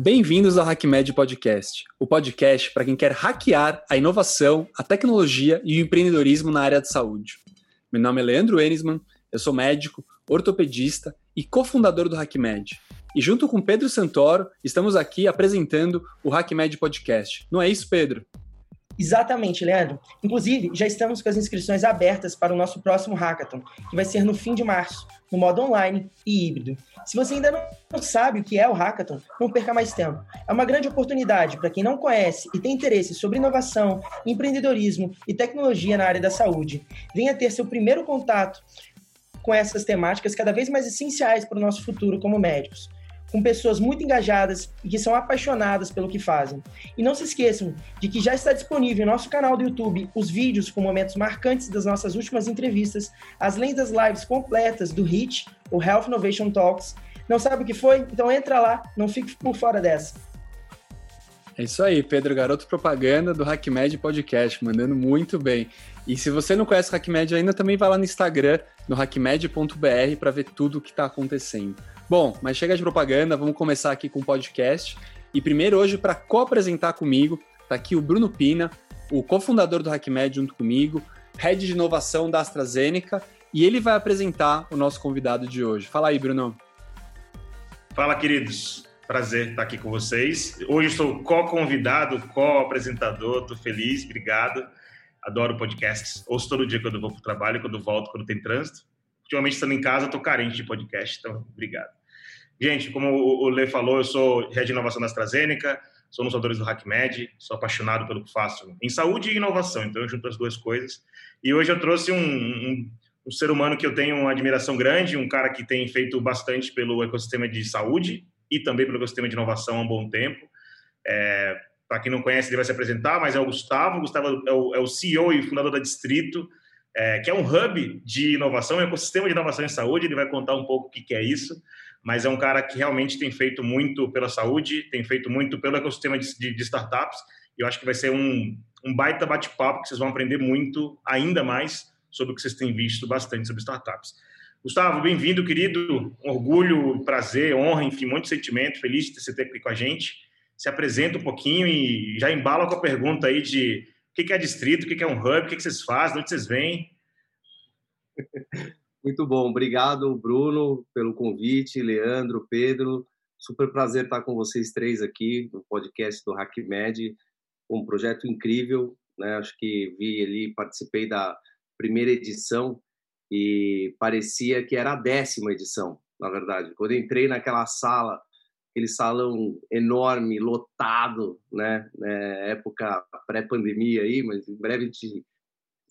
Bem-vindos ao HackMed Podcast, o podcast para quem quer hackear a inovação, a tecnologia e o empreendedorismo na área de saúde. Meu nome é Leandro Enisman, eu sou médico, ortopedista e cofundador do HackMed. E junto com Pedro Santoro, estamos aqui apresentando o HackMed Podcast. Não é isso, Pedro? Exatamente, Leandro. Inclusive, já estamos com as inscrições abertas para o nosso próximo Hackathon, que vai ser no fim de março, no modo online e híbrido. Se você ainda não sabe o que é o Hackathon, não perca mais tempo. É uma grande oportunidade para quem não conhece e tem interesse sobre inovação, empreendedorismo e tecnologia na área da saúde. Venha ter seu primeiro contato com essas temáticas cada vez mais essenciais para o nosso futuro como médicos com pessoas muito engajadas e que são apaixonadas pelo que fazem. E não se esqueçam de que já está disponível em nosso canal do YouTube os vídeos com momentos marcantes das nossas últimas entrevistas, as lendas lives completas do HIT, o Health Innovation Talks. Não sabe o que foi? Então entra lá, não fique por fora dessa. É isso aí, Pedro Garoto Propaganda do HackMed Podcast, mandando muito bem. E se você não conhece o HackMed ainda, também vai lá no Instagram, no hackmed.br, para ver tudo o que está acontecendo. Bom, mas chega de propaganda, vamos começar aqui com o podcast. E primeiro hoje, para co-apresentar comigo, tá aqui o Bruno Pina, o cofundador do HackMed junto comigo, head de inovação da AstraZeneca, e ele vai apresentar o nosso convidado de hoje. Fala aí, Bruno. Fala, queridos. Prazer estar aqui com vocês. Hoje estou co-convidado, co-apresentador, estou feliz, obrigado. Adoro podcasts. Ouço todo dia quando vou para o trabalho, quando volto, quando tem trânsito. Ultimamente, estando em casa, estou carente de podcast, então obrigado. Gente, como o Lê falou, eu sou head de inovação da AstraZeneca, sou um dos autores do HackMed, sou apaixonado pelo que faço em saúde e inovação, então eu junto as duas coisas. E hoje eu trouxe um, um, um ser humano que eu tenho uma admiração grande, um cara que tem feito bastante pelo ecossistema de saúde e também pelo ecossistema de inovação há um bom tempo. É, Para quem não conhece, ele vai se apresentar, mas é o Gustavo. O Gustavo é o, é o CEO e fundador da Distrito, é, que é um hub de inovação, um ecossistema de inovação em saúde. Ele vai contar um pouco o que, que é isso mas é um cara que realmente tem feito muito pela saúde, tem feito muito pelo ecossistema de, de, de startups. E eu acho que vai ser um, um baita bate-papo que vocês vão aprender muito, ainda mais, sobre o que vocês têm visto bastante sobre startups. Gustavo, bem-vindo, querido. Orgulho, prazer, honra, enfim, muito sentimento. Feliz de ter você aqui com a gente. Se apresenta um pouquinho e já embala com a pergunta aí de o que é distrito, o que é um hub, o que vocês fazem, de onde vocês vêm. Muito bom, obrigado, Bruno, pelo convite, Leandro, Pedro. Super prazer estar com vocês três aqui no podcast do HackMed, um projeto incrível, né? Acho que vi ali, participei da primeira edição e parecia que era a décima edição, na verdade. Quando entrei naquela sala, aquele salão enorme, lotado, né? É, época pré-pandemia aí, mas em breve, se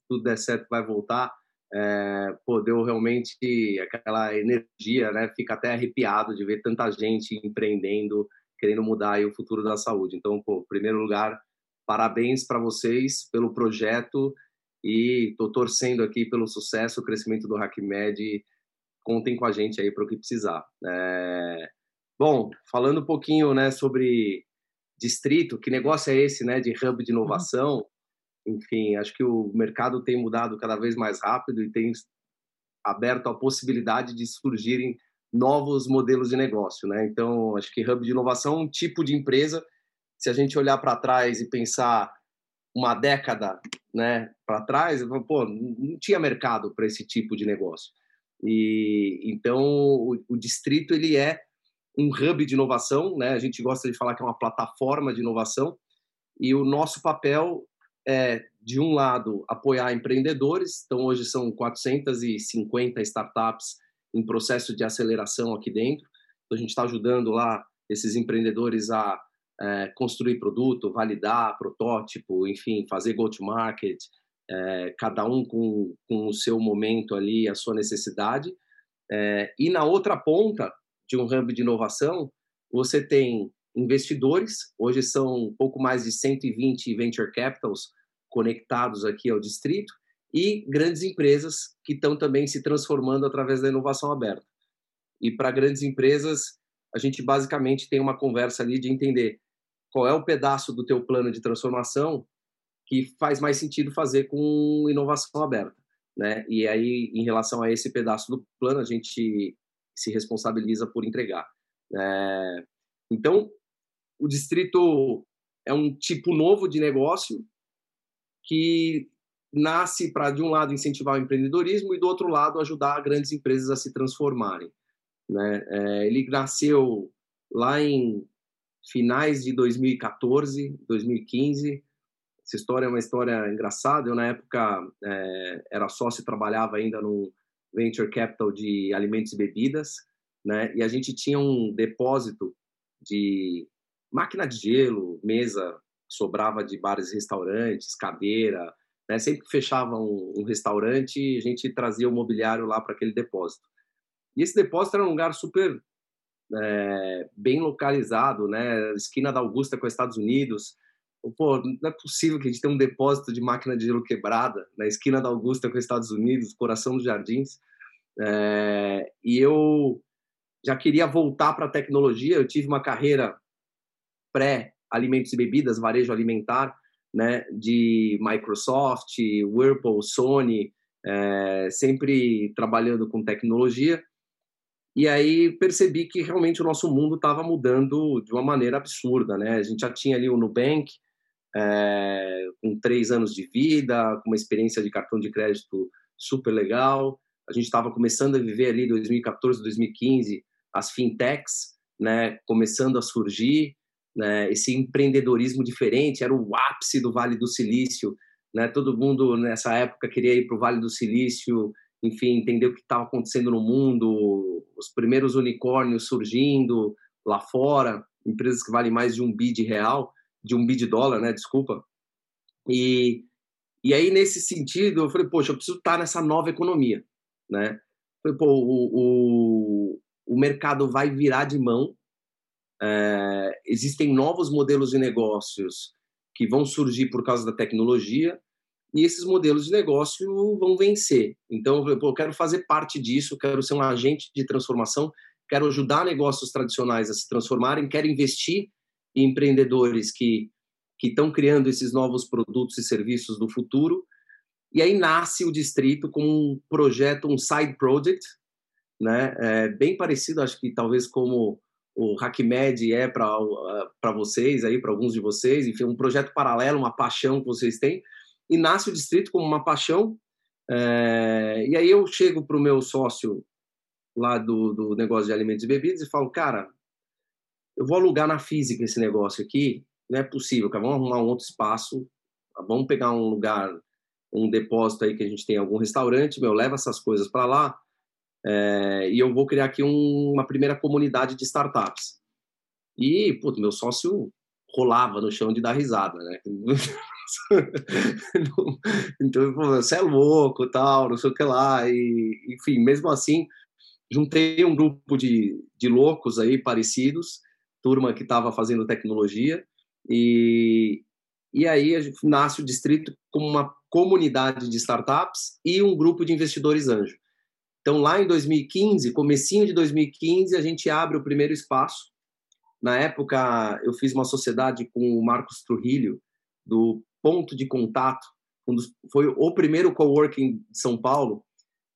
tudo der certo, vai voltar é, pô, deu realmente aquela energia, né? Fica até arrepiado de ver tanta gente empreendendo, querendo mudar o futuro da saúde. Então, pô, em primeiro lugar, parabéns para vocês pelo projeto e estou torcendo aqui pelo sucesso, o crescimento do HackMed. Contem com a gente aí para o que precisar. É... Bom, falando um pouquinho, né, sobre distrito, que negócio é esse, né, de hub de inovação? Enfim, acho que o mercado tem mudado cada vez mais rápido e tem aberto a possibilidade de surgirem novos modelos de negócio, né? Então, acho que hub de inovação é um tipo de empresa. Se a gente olhar para trás e pensar uma década, né, para trás, pô, não tinha mercado para esse tipo de negócio. E então o, o, distrito ele é um hub de inovação, né? A gente gosta de falar que é uma plataforma de inovação. E o nosso papel é, de um lado, apoiar empreendedores, então hoje são 450 startups em processo de aceleração aqui dentro, então a gente está ajudando lá esses empreendedores a é, construir produto, validar protótipo, enfim, fazer go-to-market, é, cada um com, com o seu momento ali, a sua necessidade. É, e na outra ponta de um hub de inovação, você tem investidores, hoje são um pouco mais de 120 venture capitals conectados aqui ao distrito, e grandes empresas que estão também se transformando através da inovação aberta. E para grandes empresas, a gente basicamente tem uma conversa ali de entender qual é o pedaço do teu plano de transformação que faz mais sentido fazer com inovação aberta, né? E aí, em relação a esse pedaço do plano, a gente se responsabiliza por entregar. É... Então, o distrito é um tipo novo de negócio que nasce para, de um lado, incentivar o empreendedorismo e, do outro lado, ajudar grandes empresas a se transformarem. Né? É, ele nasceu lá em finais de 2014, 2015. Essa história é uma história engraçada. Eu, na época, é, era sócio e trabalhava ainda no Venture Capital de alimentos e bebidas, né? E a gente tinha um depósito de máquina de gelo, mesa sobrava de bares e restaurantes, cadeira, né? Sempre que fechava um, um restaurante, a gente trazia o mobiliário lá para aquele depósito. E esse depósito era um lugar super é, bem localizado, né? Esquina da Augusta com os Estados Unidos. Pô, não é possível que a gente tenha um depósito de máquina de gelo quebrada na esquina da Augusta com os Estados Unidos, coração dos jardins. É, e eu já queria voltar para a tecnologia. Eu tive uma carreira pré-alimentos e bebidas, varejo alimentar, né, de Microsoft, Whirlpool, Sony, é, sempre trabalhando com tecnologia. E aí percebi que realmente o nosso mundo estava mudando de uma maneira absurda, né? A gente já tinha ali o Nubank, é, com três anos de vida, com uma experiência de cartão de crédito super legal. A gente estava começando a viver ali 2014, 2015, as fintechs, né, começando a surgir, né, esse empreendedorismo diferente, era o ápice do Vale do Silício, né? Todo mundo nessa época queria ir para o Vale do Silício, enfim, entender o que estava acontecendo no mundo, os primeiros unicórnios surgindo lá fora, empresas que valem mais de um bi de real, de um bi de dólar, né? Desculpa. E, e aí, nesse sentido, eu falei, poxa, eu preciso estar nessa nova economia, né? Falei, pô, o, o, o mercado vai virar de mão, é, existem novos modelos de negócios que vão surgir por causa da tecnologia, e esses modelos de negócio vão vencer. Então, eu quero fazer parte disso, quero ser um agente de transformação, quero ajudar negócios tradicionais a se transformarem, quero investir em empreendedores que que estão criando esses novos produtos e serviços do futuro. E aí nasce o distrito com um projeto, um side project, né? É bem parecido, acho que talvez como o HackMed é para vocês aí, para alguns de vocês, enfim, um projeto paralelo, uma paixão que vocês têm e nasce o distrito como uma paixão. É, e aí eu chego para o meu sócio lá do, do negócio de alimentos e bebidas e falo, cara, eu vou alugar na física esse negócio aqui, não é possível, cara, vamos arrumar um outro espaço, vamos pegar um lugar, um depósito aí que a gente tem algum restaurante, meu, leva essas coisas para lá é, e eu vou criar aqui um, uma primeira comunidade de startups. E, puto, meu sócio rolava no chão de dar risada, né? então, você é louco, tal, não sei o que lá. E, enfim, mesmo assim, juntei um grupo de, de loucos aí parecidos, turma que estava fazendo tecnologia, e, e aí nasce o distrito como uma comunidade de startups e um grupo de investidores anjo. Então, lá em 2015, comecinho de 2015, a gente abre o primeiro espaço. Na época, eu fiz uma sociedade com o Marcos Trujillo, do ponto de contato. Um dos, foi o primeiro coworking de São Paulo.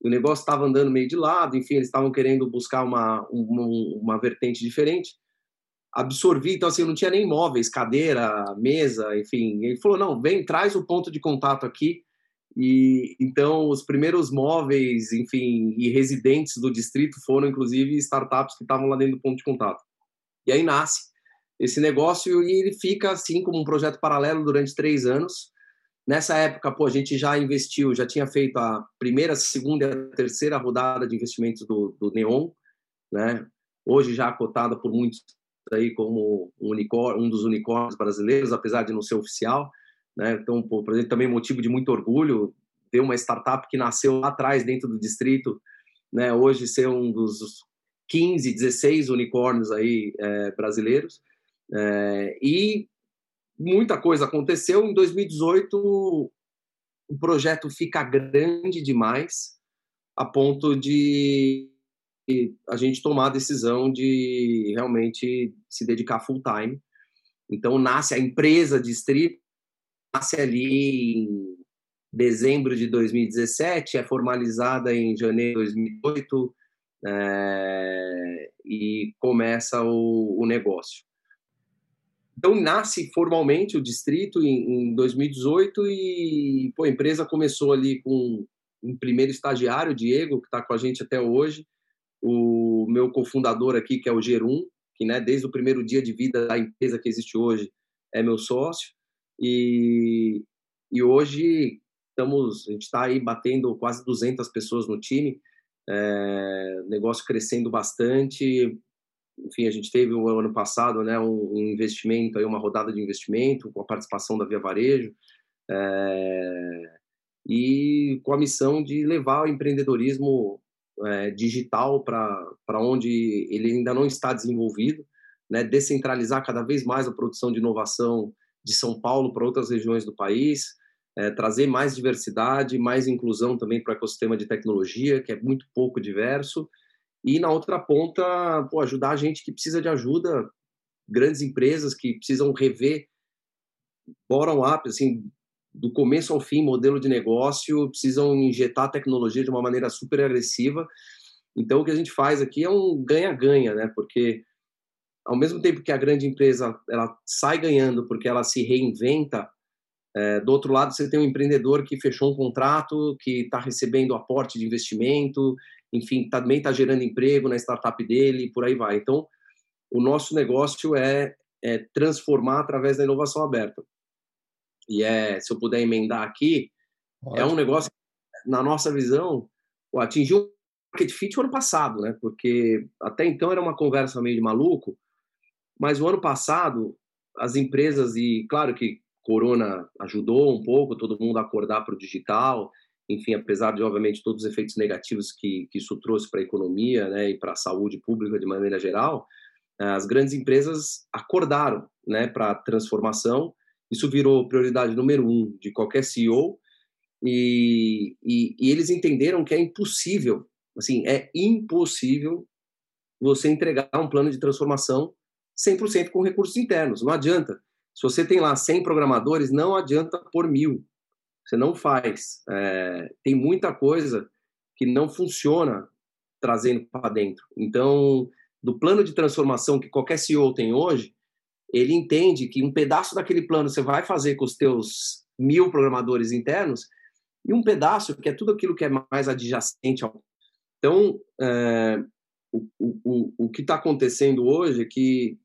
O negócio estava andando meio de lado, enfim, eles estavam querendo buscar uma, uma, uma vertente diferente. Absorvi, então assim, não tinha nem móveis, cadeira, mesa, enfim. Ele falou: não, vem, traz o ponto de contato aqui. E então os primeiros móveis, enfim, e residentes do distrito foram inclusive startups que estavam lá dentro do ponto de contato. E aí nasce esse negócio e ele fica assim como um projeto paralelo durante três anos. Nessa época, pô, a gente já investiu, já tinha feito a primeira, segunda e a terceira rodada de investimentos do, do Neon, né? Hoje já cotada por muitos aí como um, unicórnio, um dos unicórnios brasileiros, apesar de não ser oficial, né? Então, por exemplo, também motivo de muito orgulho ter uma startup que nasceu lá atrás dentro do distrito, né? Hoje ser um dos 15, 16 unicórnios aí é, brasileiros. É, e muita coisa aconteceu. Em 2018, o projeto fica grande demais, a ponto de a gente tomar a decisão de realmente se dedicar full time. Então, nasce a empresa Distrito, ali em dezembro de 2017, é formalizada em janeiro de 2018 é, e começa o, o negócio. então nasce formalmente o distrito em, em 2018 e pô, a empresa começou ali com um primeiro estagiário, Diego, que está com a gente até hoje, o meu cofundador aqui, que é o Gerum, que né, desde o primeiro dia de vida da empresa que existe hoje é meu sócio, e, e hoje estamos, a gente está aí batendo quase 200 pessoas no time, é, negócio crescendo bastante, enfim, a gente teve o ano passado né, um, investimento, aí uma rodada de investimento com a participação da Via Varejo é, e com a missão de levar o empreendedorismo é, digital para onde ele ainda não está desenvolvido, né, descentralizar cada vez mais a produção de inovação de São Paulo para outras regiões do país, é, trazer mais diversidade, mais inclusão também para o ecossistema de tecnologia, que é muito pouco diverso, e na outra ponta, pô, ajudar a gente que precisa de ajuda, grandes empresas que precisam rever bottom-up, assim, do começo ao fim, modelo de negócio, precisam injetar tecnologia de uma maneira super agressiva. Então, o que a gente faz aqui é um ganha-ganha, né? Porque ao mesmo tempo que a grande empresa ela sai ganhando porque ela se reinventa, é, do outro lado você tem um empreendedor que fechou um contrato, que está recebendo aporte de investimento, enfim, também está gerando emprego na startup dele e por aí vai. Então, o nosso negócio é, é, transformar através da inovação aberta. E é, se eu puder emendar aqui, é um negócio, na nossa visão, atingiu o market fit o ano passado, né? Porque até então era uma conversa meio de maluco, mas o ano passado as empresas e claro que Corona ajudou um pouco todo mundo a acordar para o digital enfim, apesar de, obviamente, todos os efeitos negativos que, que isso trouxe para a economia né, e para a saúde pública de maneira geral, as grandes empresas acordaram né, para a transformação. Isso virou prioridade número um de qualquer CEO e, e, e eles entenderam que é impossível, assim, é impossível você entregar um plano de transformação 100% com recursos internos. Não adianta. Se você tem lá 100 programadores, não adianta por mil. Você não faz. É, tem muita coisa que não funciona trazendo para dentro. Então, do plano de transformação que qualquer CEO tem hoje, ele entende que um pedaço daquele plano você vai fazer com os teus mil programadores internos e um pedaço que é tudo aquilo que é mais adjacente ao. Então, é, o, o, o que está acontecendo hoje é que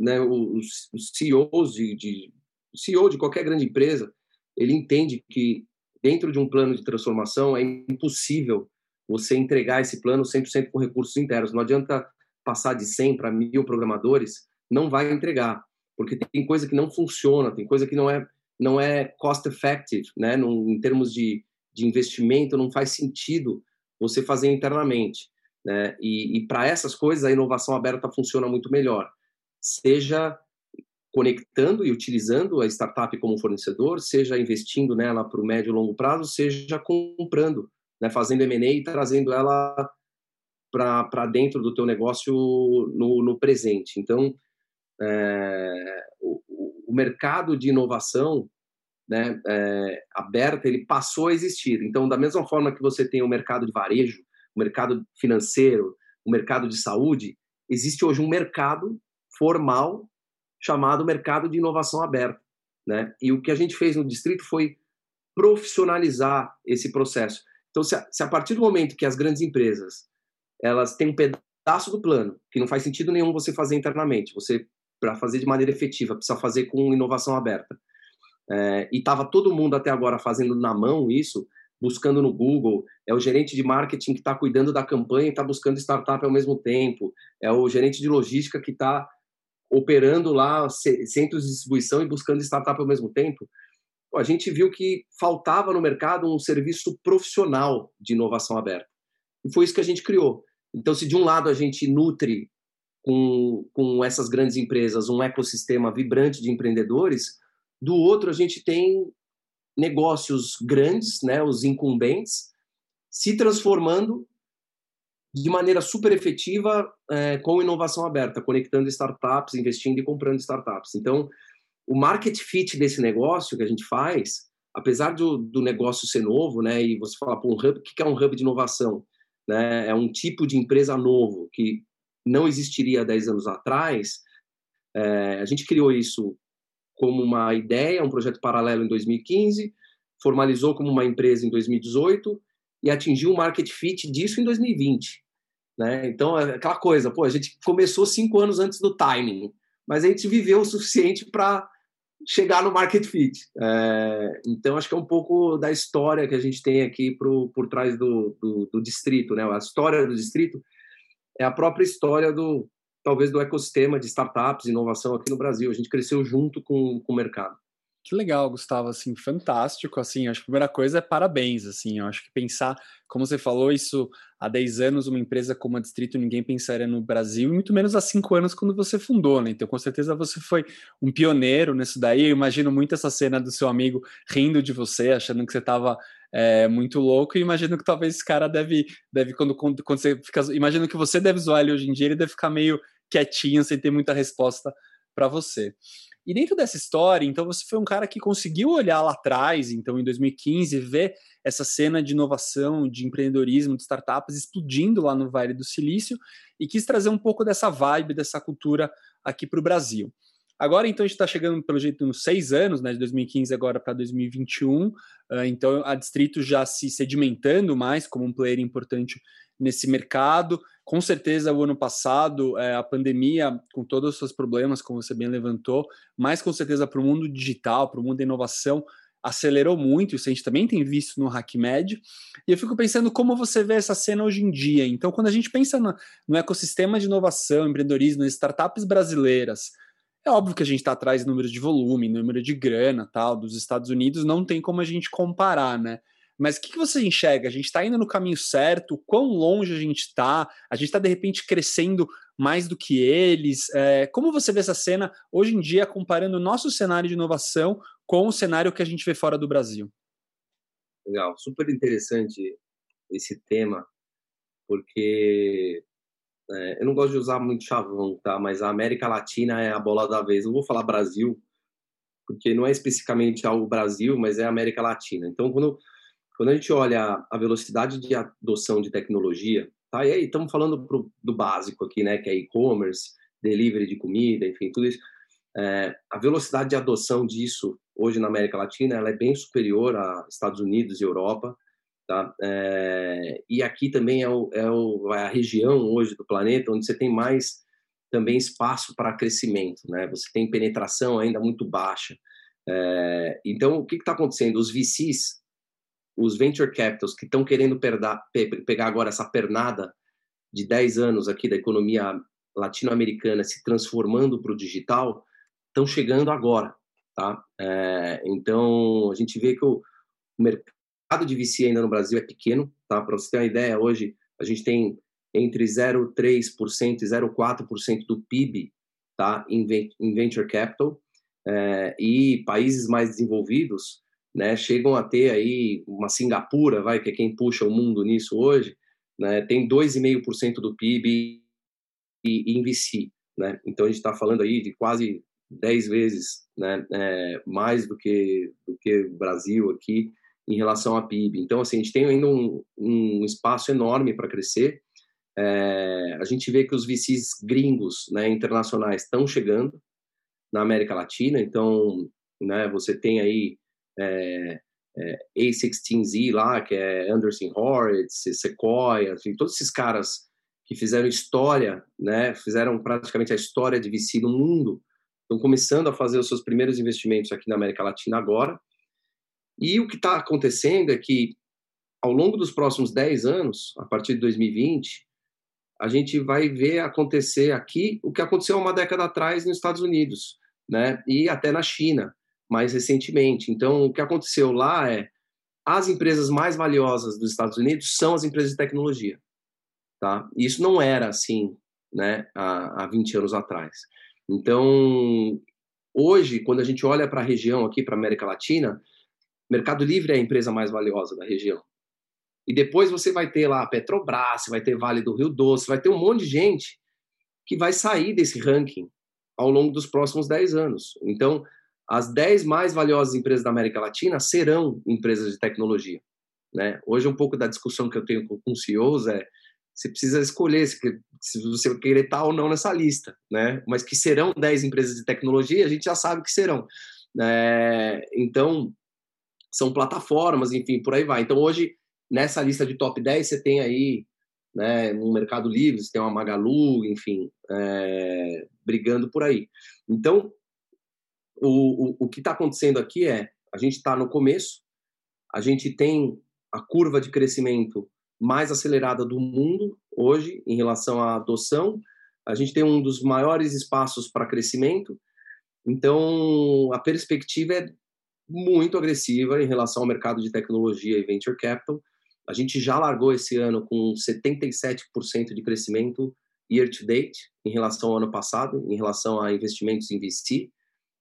né, os, os CEOs de, de CEO de qualquer grande empresa ele entende que dentro de um plano de transformação é impossível você entregar esse plano 100% com recursos internos. Não adianta passar de 100 para mil programadores, não vai entregar, porque tem coisa que não funciona, tem coisa que não é não é cost effective, né? Num, em termos de, de investimento, não faz sentido você fazer internamente, né? E, e para essas coisas a inovação aberta funciona muito melhor. Seja conectando e utilizando a startup como fornecedor, seja investindo nela para o médio e longo prazo, seja comprando, né, fazendo M&A e trazendo ela para dentro do teu negócio no, no presente. Então, é, o, o, mercado de inovação né, é, aberta, ele passou a existir. Então, da mesma forma que você tem o mercado de varejo, o mercado financeiro, o mercado de saúde, existe hoje um mercado formal chamado Mercado de Inovação Aberta. Né? E o que a gente fez no distrito foi profissionalizar esse processo. Então, se a, se a partir do momento que as grandes empresas elas têm um pedaço do plano que não faz sentido nenhum você fazer internamente, você para fazer de maneira efetiva precisa fazer com inovação aberta. É, e estava todo mundo até agora fazendo na mão isso, buscando no Google, é o gerente de marketing que está cuidando da campanha e está buscando startup ao mesmo tempo, é o gerente de logística que está operando lá centros de distribuição e buscando startup ao mesmo tempo, a gente viu que faltava no mercado um serviço profissional de inovação aberta. E foi isso que a gente criou. Então, se de um lado a gente nutre com, com essas grandes empresas um ecossistema vibrante de empreendedores, do outro a gente tem negócios grandes, né, os incumbentes, se transformando de maneira super efetiva é, com inovação aberta, conectando startups, investindo e comprando startups. Então, o market fit desse negócio que a gente faz, apesar do, do negócio ser novo, né, e você falar, pô, um hub, o que é um hub de inovação? Né? É um tipo de empresa novo que não existiria há 10 anos atrás, É, a gente criou isso como uma ideia, um projeto paralelo em 2015, formalizou como uma empresa em 2018 e atingiu o market fit disso em 2020. Né? Então, é aquela coisa, pô, a gente começou cinco anos antes do timing, mas a gente viveu o suficiente para chegar no market fit. É, então, acho que é um pouco da história que a gente tem aqui pro, por trás do, do, do, distrito. Né? A história do distrito é a própria história do, talvez, do ecossistema de startups, inovação aqui no Brasil. A gente cresceu junto com, com o mercado. Que legal, Gustavo, assim, fantástico, assim, acho que a primeira coisa é parabéns, assim, eu acho que pensar, como você falou, isso há 10 anos, uma empresa como a Distrito, ninguém pensaria no Brasil, e muito menos há 5 anos quando você fundou, né, então com certeza você foi um pioneiro nisso daí, eu imagino muito essa cena do seu amigo rindo de você, achando que você estava é, muito louco, e imagino que talvez esse cara deve, deve quando, quando, quando você fica, imagino que você deve zoar ele hoje em dia, ele deve ficar meio quietinho, sem ter muita resposta para você. E dentro dessa história, então, você foi um cara que conseguiu olhar lá atrás, então, em 2015, ver essa cena de inovação, de empreendedorismo, de startups explodindo lá no Vale do Silício e quis trazer um pouco dessa vibe, dessa cultura aqui para o Brasil. Agora, então, a gente está chegando, pelo jeito, nos seis anos, né, de 2015 agora para 2021, uh, então a Distrito já se sedimentando mais como um player importante nesse mercado. Com certeza, o ano passado, é, a pandemia, com todos os seus problemas, como você bem levantou, mas com certeza para o mundo digital, para o mundo da inovação, acelerou muito, isso a gente também tem visto no HackMed, e eu fico pensando como você vê essa cena hoje em dia. Então, quando a gente pensa no, no ecossistema de inovação, empreendedorismo, startups brasileiras, é óbvio que a gente está atrás em número de volume, número de grana, tal, dos Estados Unidos, não tem como a gente comparar, né? Mas o que, que você enxerga? A gente está indo no caminho certo? Quão longe a gente está? A gente está, de repente, crescendo mais do que eles? É, como você vê essa cena hoje em dia, comparando o nosso cenário de inovação com o cenário que a gente vê fora do Brasil? Legal, super interessante esse tema, porque é, eu não gosto de usar muito chavão, tá? Mas a América Latina é a bola da vez. Eu vou falar Brasil, porque não é especificamente ao Brasil, mas é a América Latina. Então, quando quando a gente olha a velocidade de adoção de tecnologia, tá? E aí estamos falando pro, do básico aqui, né? Que é e-commerce, delivery de comida, enfim, tudo isso. É, a velocidade de adoção disso hoje na América Latina ela é bem superior a Estados Unidos e Europa, tá? É, e aqui também é, o, é, o, é a região hoje do planeta onde você tem mais também espaço para crescimento, né? Você tem penetração ainda muito baixa. É, então, o que está acontecendo? Os VCs os venture capitals que estão querendo pe, pegar agora essa pernada de 10 anos aqui da economia latino-americana se transformando para o digital, estão chegando agora, tá? É, então, a gente vê que o, o mercado de VC ainda no Brasil é pequeno, tá? Para você ter uma ideia, hoje a gente tem entre 0,3% e 0,4% do PIB tá? em venture capital, é, e países mais desenvolvidos né, chegam a ter aí uma Singapura, vai, que é quem puxa o mundo nisso hoje, né, tem 2,5% do PIB em VC, né? Então a gente está falando aí de quase 10 vezes, né, é, mais do que do que o Brasil aqui em relação a PIB. Então assim a gente tem ainda um, um espaço enorme para crescer. É, a gente vê que os VCs gringos, né, internacionais estão chegando na América Latina. Então, né, você tem aí é, é, A16Z lá, que é Anderson Horowitz, Sequoia, todos esses caras que fizeram história, né, fizeram praticamente a história de VC no mundo, estão começando a fazer os seus primeiros investimentos aqui na América Latina agora. E o que está acontecendo é que, ao longo dos próximos 10 anos, a partir de 2020, a gente vai ver acontecer aqui o que aconteceu uma década atrás nos Estados Unidos, né, e até na China mais recentemente. Então, o que aconteceu lá é as empresas mais valiosas dos Estados Unidos são as empresas de tecnologia, tá? Isso não era assim, né, há, há 20 anos atrás. Então, hoje, quando a gente olha para a região aqui, para a América Latina, Mercado Livre é a empresa mais valiosa da região. E depois você vai ter lá a Petrobras, vai ter Vale do Rio Doce, vai ter um monte de gente que vai sair desse ranking ao longo dos próximos 10 anos. Então, as 10 mais valiosas empresas da América Latina serão empresas de tecnologia. Né? Hoje, um pouco da discussão que eu tenho com CEOs é você precisa escolher se, se você querer estar ou não nessa lista, né? Mas que serão 10 empresas de tecnologia, a gente já sabe que serão. É, então, são plataformas, enfim, por aí vai. Então, hoje, nessa lista de top 10, você tem aí né, no Mercado Livre, você tem uma Magalu, enfim, é, brigando por aí. Então, o, o, o que está acontecendo aqui é, a gente está no começo, a gente tem a curva de crescimento mais acelerada do mundo hoje em relação à adoção, a gente tem um dos maiores espaços para crescimento, então a perspectiva é muito agressiva em relação ao mercado de tecnologia e venture capital. A gente já largou esse ano com 77% de crescimento year to date em relação ao ano passado, em relação a investimentos em VC.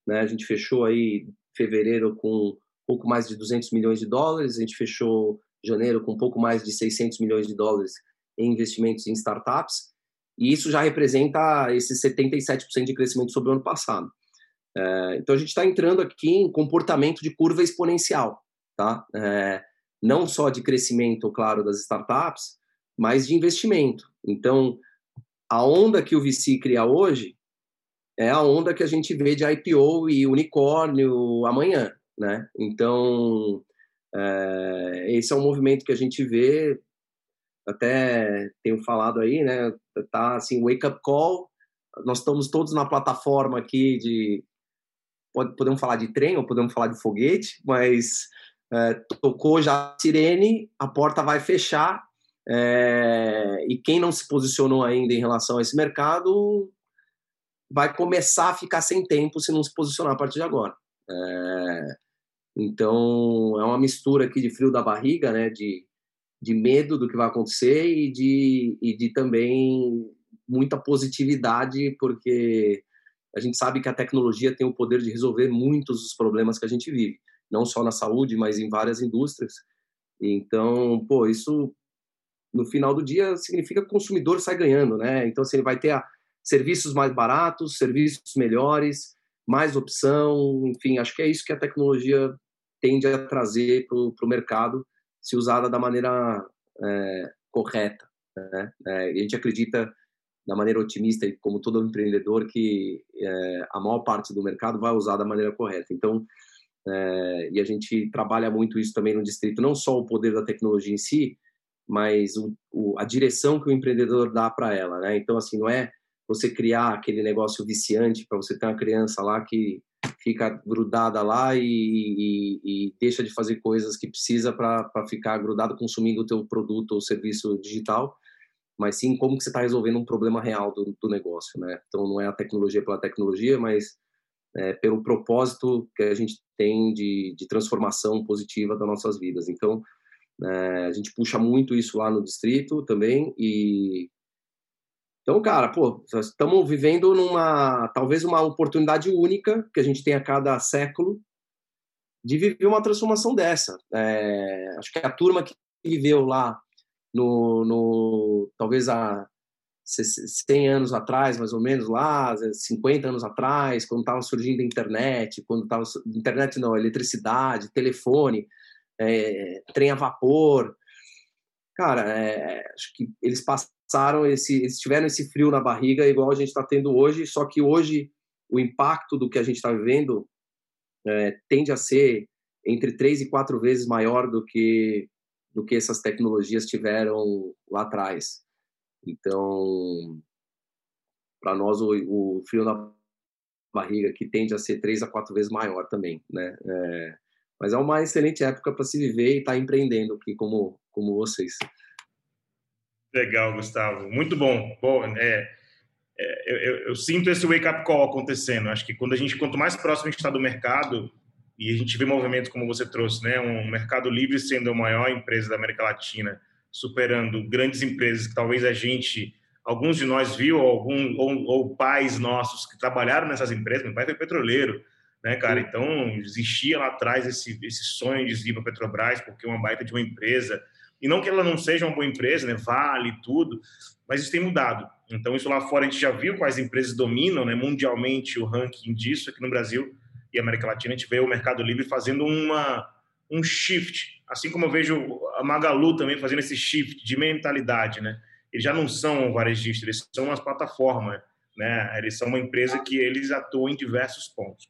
Né? A gente fechou aí fevereiro com pouco mais de 200 milhões de dólares, a gente fechou janeiro com um pouco mais de 600 milhões de dólares em investimentos em startups, e isso já representa esses 77% de crescimento sobre o ano passado. É, então a gente está entrando aqui em comportamento de curva exponencial, tá? É, não só de crescimento, claro, das startups, mas de investimento. Então, a onda que o VC cria hoje é a onda que a gente vê de IPO e unicórnio amanhã, né? Então, é, esse é um movimento que a gente vê, até tenho falado aí, né? Tá assim, wake up call. Nós estamos todos na plataforma aqui de pode, podemos falar de trem ou podemos falar de foguete, mas é, tocou já a sirene, a porta vai fechar é, e quem não se posicionou ainda em relação a esse mercado vai começar a ficar sem tempo se não se posicionar a partir de agora. É, então é uma mistura aqui de frio da barriga, né, de, de medo do que vai acontecer e de, e de também muita positividade, porque a gente sabe que a tecnologia tem o poder de resolver muitos dos problemas que a gente vive, não só na saúde, mas em várias indústrias. Então, pô, isso no final do dia significa que o consumidor sai ganhando, né? Então, assim, ele vai ter serviços mais baratos, serviços melhores, mais opção, enfim, acho que é isso que a tecnologia tende a trazer para o mercado, se usada da maneira é, correta. Né? É, a gente acredita da maneira otimista e como todo empreendedor que é, a maior parte do mercado vai usar da maneira correta. Então, é, e a gente trabalha muito isso também no distrito, não só o poder da tecnologia em si, mas o, o, a direção que o empreendedor dá para ela, né? Então, assim, não é você criar aquele negócio viciante para você ter uma criança lá que fica grudada lá e, e, e deixa de fazer coisas que precisa para ficar grudado consumindo o teu produto ou serviço digital, mas sim como que você está resolvendo um problema real do, do, negócio, né? Então não é a tecnologia pela tecnologia, mas é, pelo propósito que a gente tem de, de transformação positiva das nossas vidas. Então é, a gente puxa muito isso lá no distrito também e então, cara, pô, estamos vivendo numa talvez uma oportunidade única que a gente tem a cada século de viver uma transformação dessa. É, acho que a turma que viveu lá no, no talvez há 100 anos atrás, mais ou menos, lá, 50 anos atrás, quando estava surgindo a internet, quando estava. Internet não, eletricidade, telefone, é, trem a vapor. Cara, é, acho que eles passaram esse. Eles tiveram esse frio na barriga, igual a gente está tendo hoje, só que hoje o impacto do que a gente está vivendo é, tende a ser entre três e quatro vezes maior do que do que essas tecnologias tiveram lá atrás. Então, para nós, o, o, frio na barriga que tende a ser três a quatro vezes maior também, né? É, mas é uma excelente época para se viver e estar tá empreendendo aqui como, como vocês. Legal, Gustavo. Muito bom. Bom, é, é eu, eu, sinto esse wake-up call acontecendo. Acho que quando a gente, quanto mais próximo a gente está do mercado, e a gente vê movimentos como você trouxe, né? Um Mercado Livre sendo a maior empresa da América Latina, superando grandes empresas que talvez a gente, alguns de nós viu, algum, ou, ou pais nossos que trabalharam nessas empresas. Meu pai foi petroleiro, né, cara? Então existia lá atrás esse, esse sonho de ir para Petrobras porque é uma baita de uma empresa. E não que ela não seja uma boa empresa, né? Vale tudo, mas isso tem mudado. Então isso lá fora a gente já viu quais empresas dominam, né? Mundialmente o ranking disso aqui no Brasil e América Latina, a gente vê o Mercado Livre fazendo uma, um shift, assim como eu vejo a Magalu também fazendo esse shift de mentalidade, né? eles já não são varejistas, eles são uma plataforma, né? Eles são uma empresa que eles atuam em diversos pontos.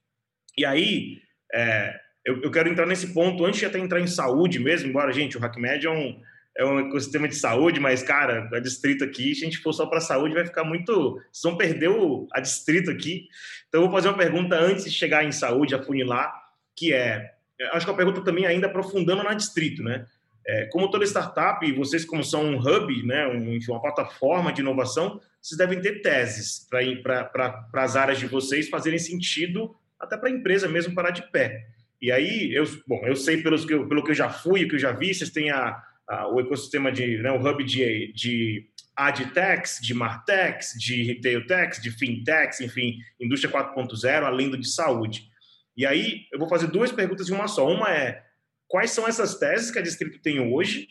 E aí, é, eu, eu, quero entrar nesse ponto antes de até entrar em saúde mesmo, embora, gente, o HackMed é um, é um ecossistema de saúde, mas, cara, a distrito aqui, se a gente for só para saúde, vai ficar muito. Vocês vão perder o, a distrito aqui. Então, eu vou fazer uma pergunta antes de chegar em saúde, afunilar, que é. Acho que é uma pergunta também ainda aprofundando na distrito, né? É, como toda startup, vocês como são um hub, né, um, uma plataforma de inovação, vocês devem ter teses para as áreas de vocês fazerem sentido até para a empresa mesmo parar de pé. E aí, eu, bom, eu sei pelos que eu, pelo que eu já fui, o que eu já vi, vocês têm a, a, o ecossistema de, né, o hub de, de AdTechs, de Martechs, de Retail Techs, de Fintechs, enfim, indústria 4.0, além do de saúde. E aí, eu vou fazer duas perguntas em uma só. Uma é, quais são essas teses que a Distrito tem hoje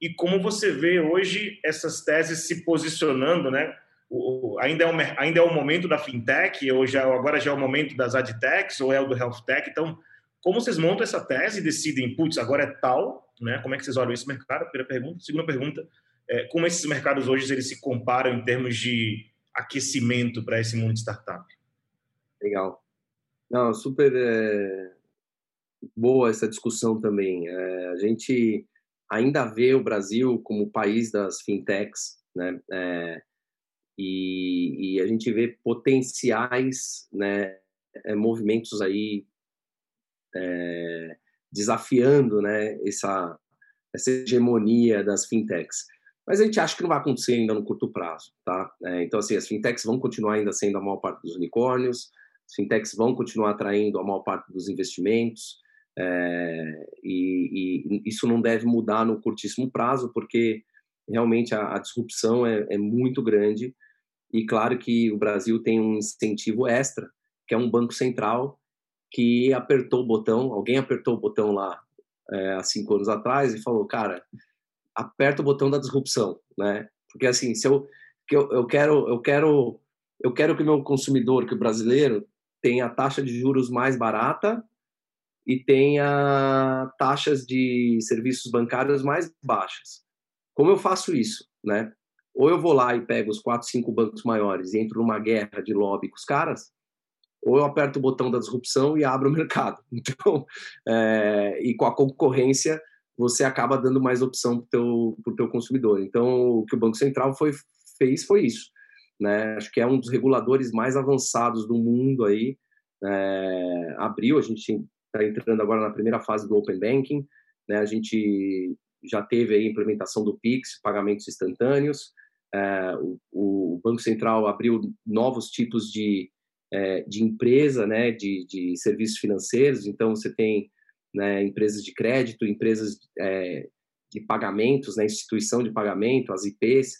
e como você vê hoje essas teses se posicionando, né? O, ainda, é o, ainda é o momento da fintech, ou já, agora já é o momento das adtechs, ou é o do health tech. Então, como vocês montam essa tese e decidem, putz, agora é tal, né? Como é que vocês olham esse mercado? Primeira pergunta. Segunda pergunta, é, como esses mercados hoje eles se comparam em termos de aquecimento para esse mundo de startup? Legal. Não, super é, boa essa discussão também. É, a gente ainda vê o Brasil como o país das fintechs, né? É, e, e, a gente vê potenciais, né, é, movimentos aí é, desafiando, né, essa, essa hegemonia das fintechs. Mas a gente acha que não vai acontecer ainda no curto prazo, tá? É, então, assim, as fintechs vão continuar ainda sendo a maior parte dos unicórnios, as fintechs vão continuar atraindo a maior parte dos investimentos, é, e, e, isso não deve mudar no curtíssimo prazo, porque realmente a, a disrupção é, é, muito grande. E claro que o Brasil tem um incentivo extra, que é um banco central que apertou o botão, alguém apertou o botão lá é, há cinco anos atrás e falou, cara, aperta o botão da disrupção, né? Porque assim, se eu, eu, eu quero, eu quero, eu quero que o meu consumidor, que o brasileiro, tenha a taxa de juros mais barata e tenha taxas de serviços bancários mais baixas. Como eu faço isso, né? Ou eu vou lá e pego os quatro, cinco bancos maiores e entro numa guerra de lobby com os caras, ou eu aperto o botão da disrupção e abro o mercado. Então, é, e com a concorrência, você acaba dando mais opção para o teu, consumidor. Então, o que o Banco Central foi, fez foi isso. Né? Acho que é um dos reguladores mais avançados do mundo aí. É, abriu, a gente está entrando agora na primeira fase do Open Banking. Né? A gente já teve aí a implementação do Pix, pagamentos instantâneos. É, o, o, Banco Central abriu novos tipos de, é, de empresa, né, de, de serviços financeiros. Então, você tem né, empresas de crédito, empresas é, de pagamentos, né, instituição de pagamento, as IPs.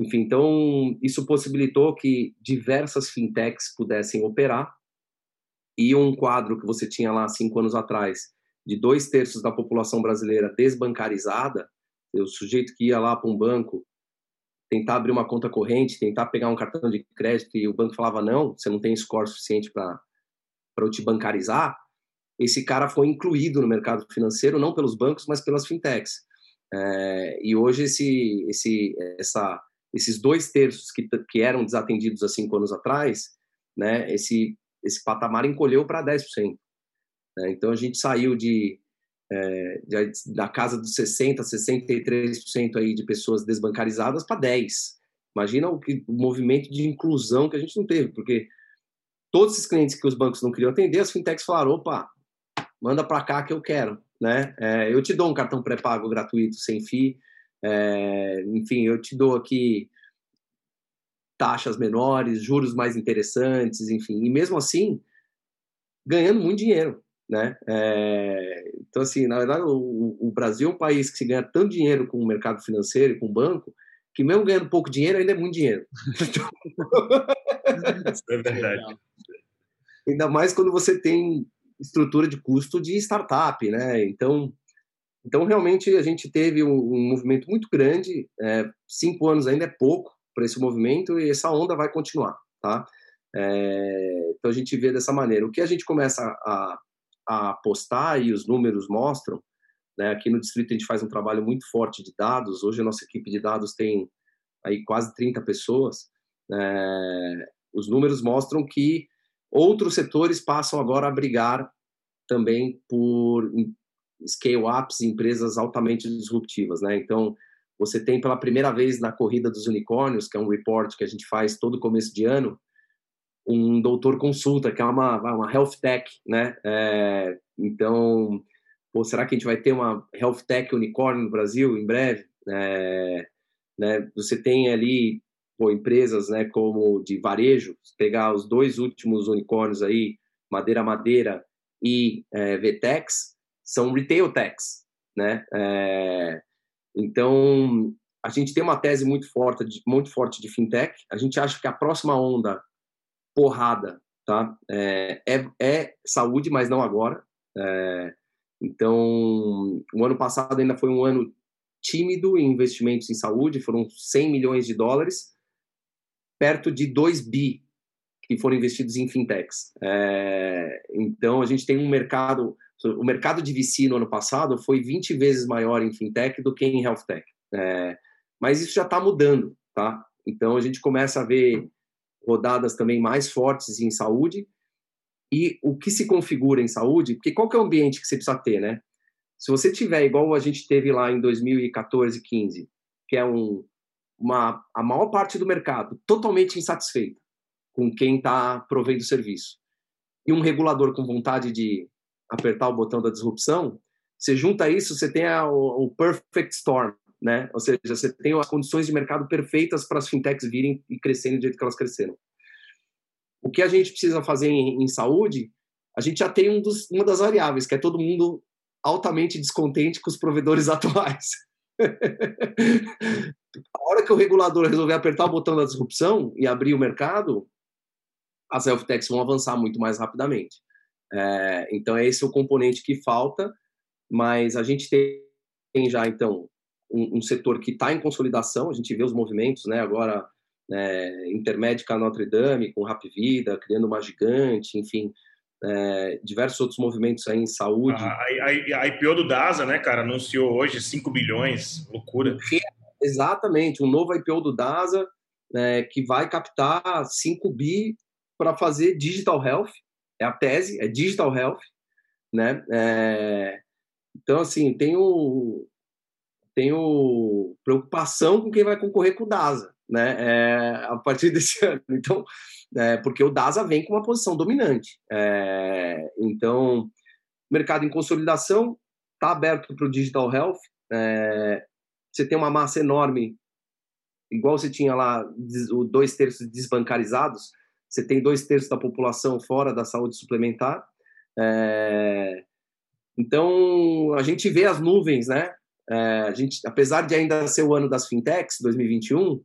Enfim, então, isso possibilitou que diversas fintechs pudessem operar e um quadro que você tinha lá cinco anos atrás, de dois terços da população brasileira desbancarizada, o sujeito que ia lá para um banco tentar abrir uma conta corrente, tentar pegar um cartão de crédito e o banco falava não, você não tem score suficiente para eu te bancarizar, esse cara foi incluído no mercado financeiro não pelos bancos, mas pelas fintechs. É, e hoje esse, esse, essa, esses dois terços que, que eram desatendidos há cinco anos atrás, né, esse esse patamar encolheu para 10%. Né? Então a gente saiu de, é, da casa dos 60%, 63% aí de pessoas desbancarizadas para 10%. Imagina o, que, o movimento de inclusão que a gente não teve, porque todos esses clientes que os bancos não queriam atender, as fintechs falaram: opa, manda para cá que eu quero. Né? É, eu te dou um cartão pré-pago gratuito, sem FII. É, enfim, eu te dou aqui taxas menores, juros mais interessantes, enfim. E mesmo assim, ganhando muito dinheiro, né? É, então, assim, na verdade, o, o, Brasil é um país que se ganha tanto dinheiro com o mercado financeiro e com o banco, que mesmo ganhando pouco dinheiro, ainda é muito dinheiro. é verdade. Ainda mais quando você tem estrutura de custo de startup, né? Então, então realmente a gente teve um, um movimento muito grande. É, cinco anos ainda é pouco, para esse movimento e essa onda vai continuar, tá? É, então a gente vê dessa maneira. O que a gente começa a, a apostar e os números mostram, né? Aqui no distrito a gente faz um trabalho muito forte de dados. Hoje a nossa equipe de dados tem aí quase 30 pessoas, é, os números mostram que outros setores passam agora a brigar também por scale-ups, empresas altamente disruptivas, né? Então, você tem pela primeira vez na corrida dos unicórnios, que é um report que a gente faz todo começo de ano, um doutor consulta, que é uma, uma health tech, né? É, então, pô, será que a gente vai ter uma health tech unicórnio no Brasil em breve? É, né? Você tem ali pô, empresas, né, como de varejo, pegar os dois últimos unicórnios aí, Madeira Madeira e é, Vtex, são retail techs, né? É, então, a gente tem uma tese muito forte, muito forte de fintech. A gente acha que a próxima onda porrada, tá? É, é, é saúde, mas não agora. É, então, o ano passado ainda foi um ano tímido em investimentos em saúde, foram 100 milhões de dólares, perto de 2 bi que foram investidos em fintechs. É, então, a gente tem um mercado o mercado de VC no ano passado foi 20 vezes maior em fintech do que em health tech. É, mas isso já está mudando, tá? Então a gente começa a ver rodadas também mais fortes em saúde e o que se configura em saúde, porque qual que é o ambiente que você precisa ter, né? Se você tiver igual a gente teve lá em 2014, 15, que é um, uma, a maior parte do mercado totalmente insatisfeita com quem está provendo serviço, e um regulador com vontade de apertar o botão da disrupção, você junta isso, você tem a, o, perfect storm, né? Ou seja, você tem as condições de mercado perfeitas para as fintechs virem e crescerem do jeito que elas cresceram. O que a gente precisa fazer em, em saúde, a gente já tem um dos, uma das variáveis, que é todo mundo altamente descontente com os provedores atuais. a hora que o regulador resolver apertar o botão da disrupção e abrir o mercado, as health techs vão avançar muito mais rapidamente. É, então, é esse o componente que falta, mas a gente tem já, então, um, um setor que está em consolidação, a gente vê os movimentos, né, agora, é, Intermédica Notre Dame, com Rap Vida, criando uma gigante, enfim, é, diversos outros movimentos aí em saúde. A, a, a, IPO do DASA, né, cara, anunciou hoje 5 bilhões, loucura. Exatamente, um novo IPO do DASA, né, que vai captar 5 bi para fazer digital health, é a tese, é digital health, né? É, então, assim, tenho, tenho preocupação com quem vai concorrer com o DASA, né? É, a partir desse ano. Então, é, porque o DASA vem com uma posição dominante. É, então, mercado em consolidação está aberto para o digital health. É, você tem uma massa enorme, igual você tinha lá, dois terços desbancarizados você tem dois terços da população fora da saúde suplementar. É... Então, a gente vê as nuvens, né? É, a gente, apesar de ainda ser o ano das fintechs, 2021,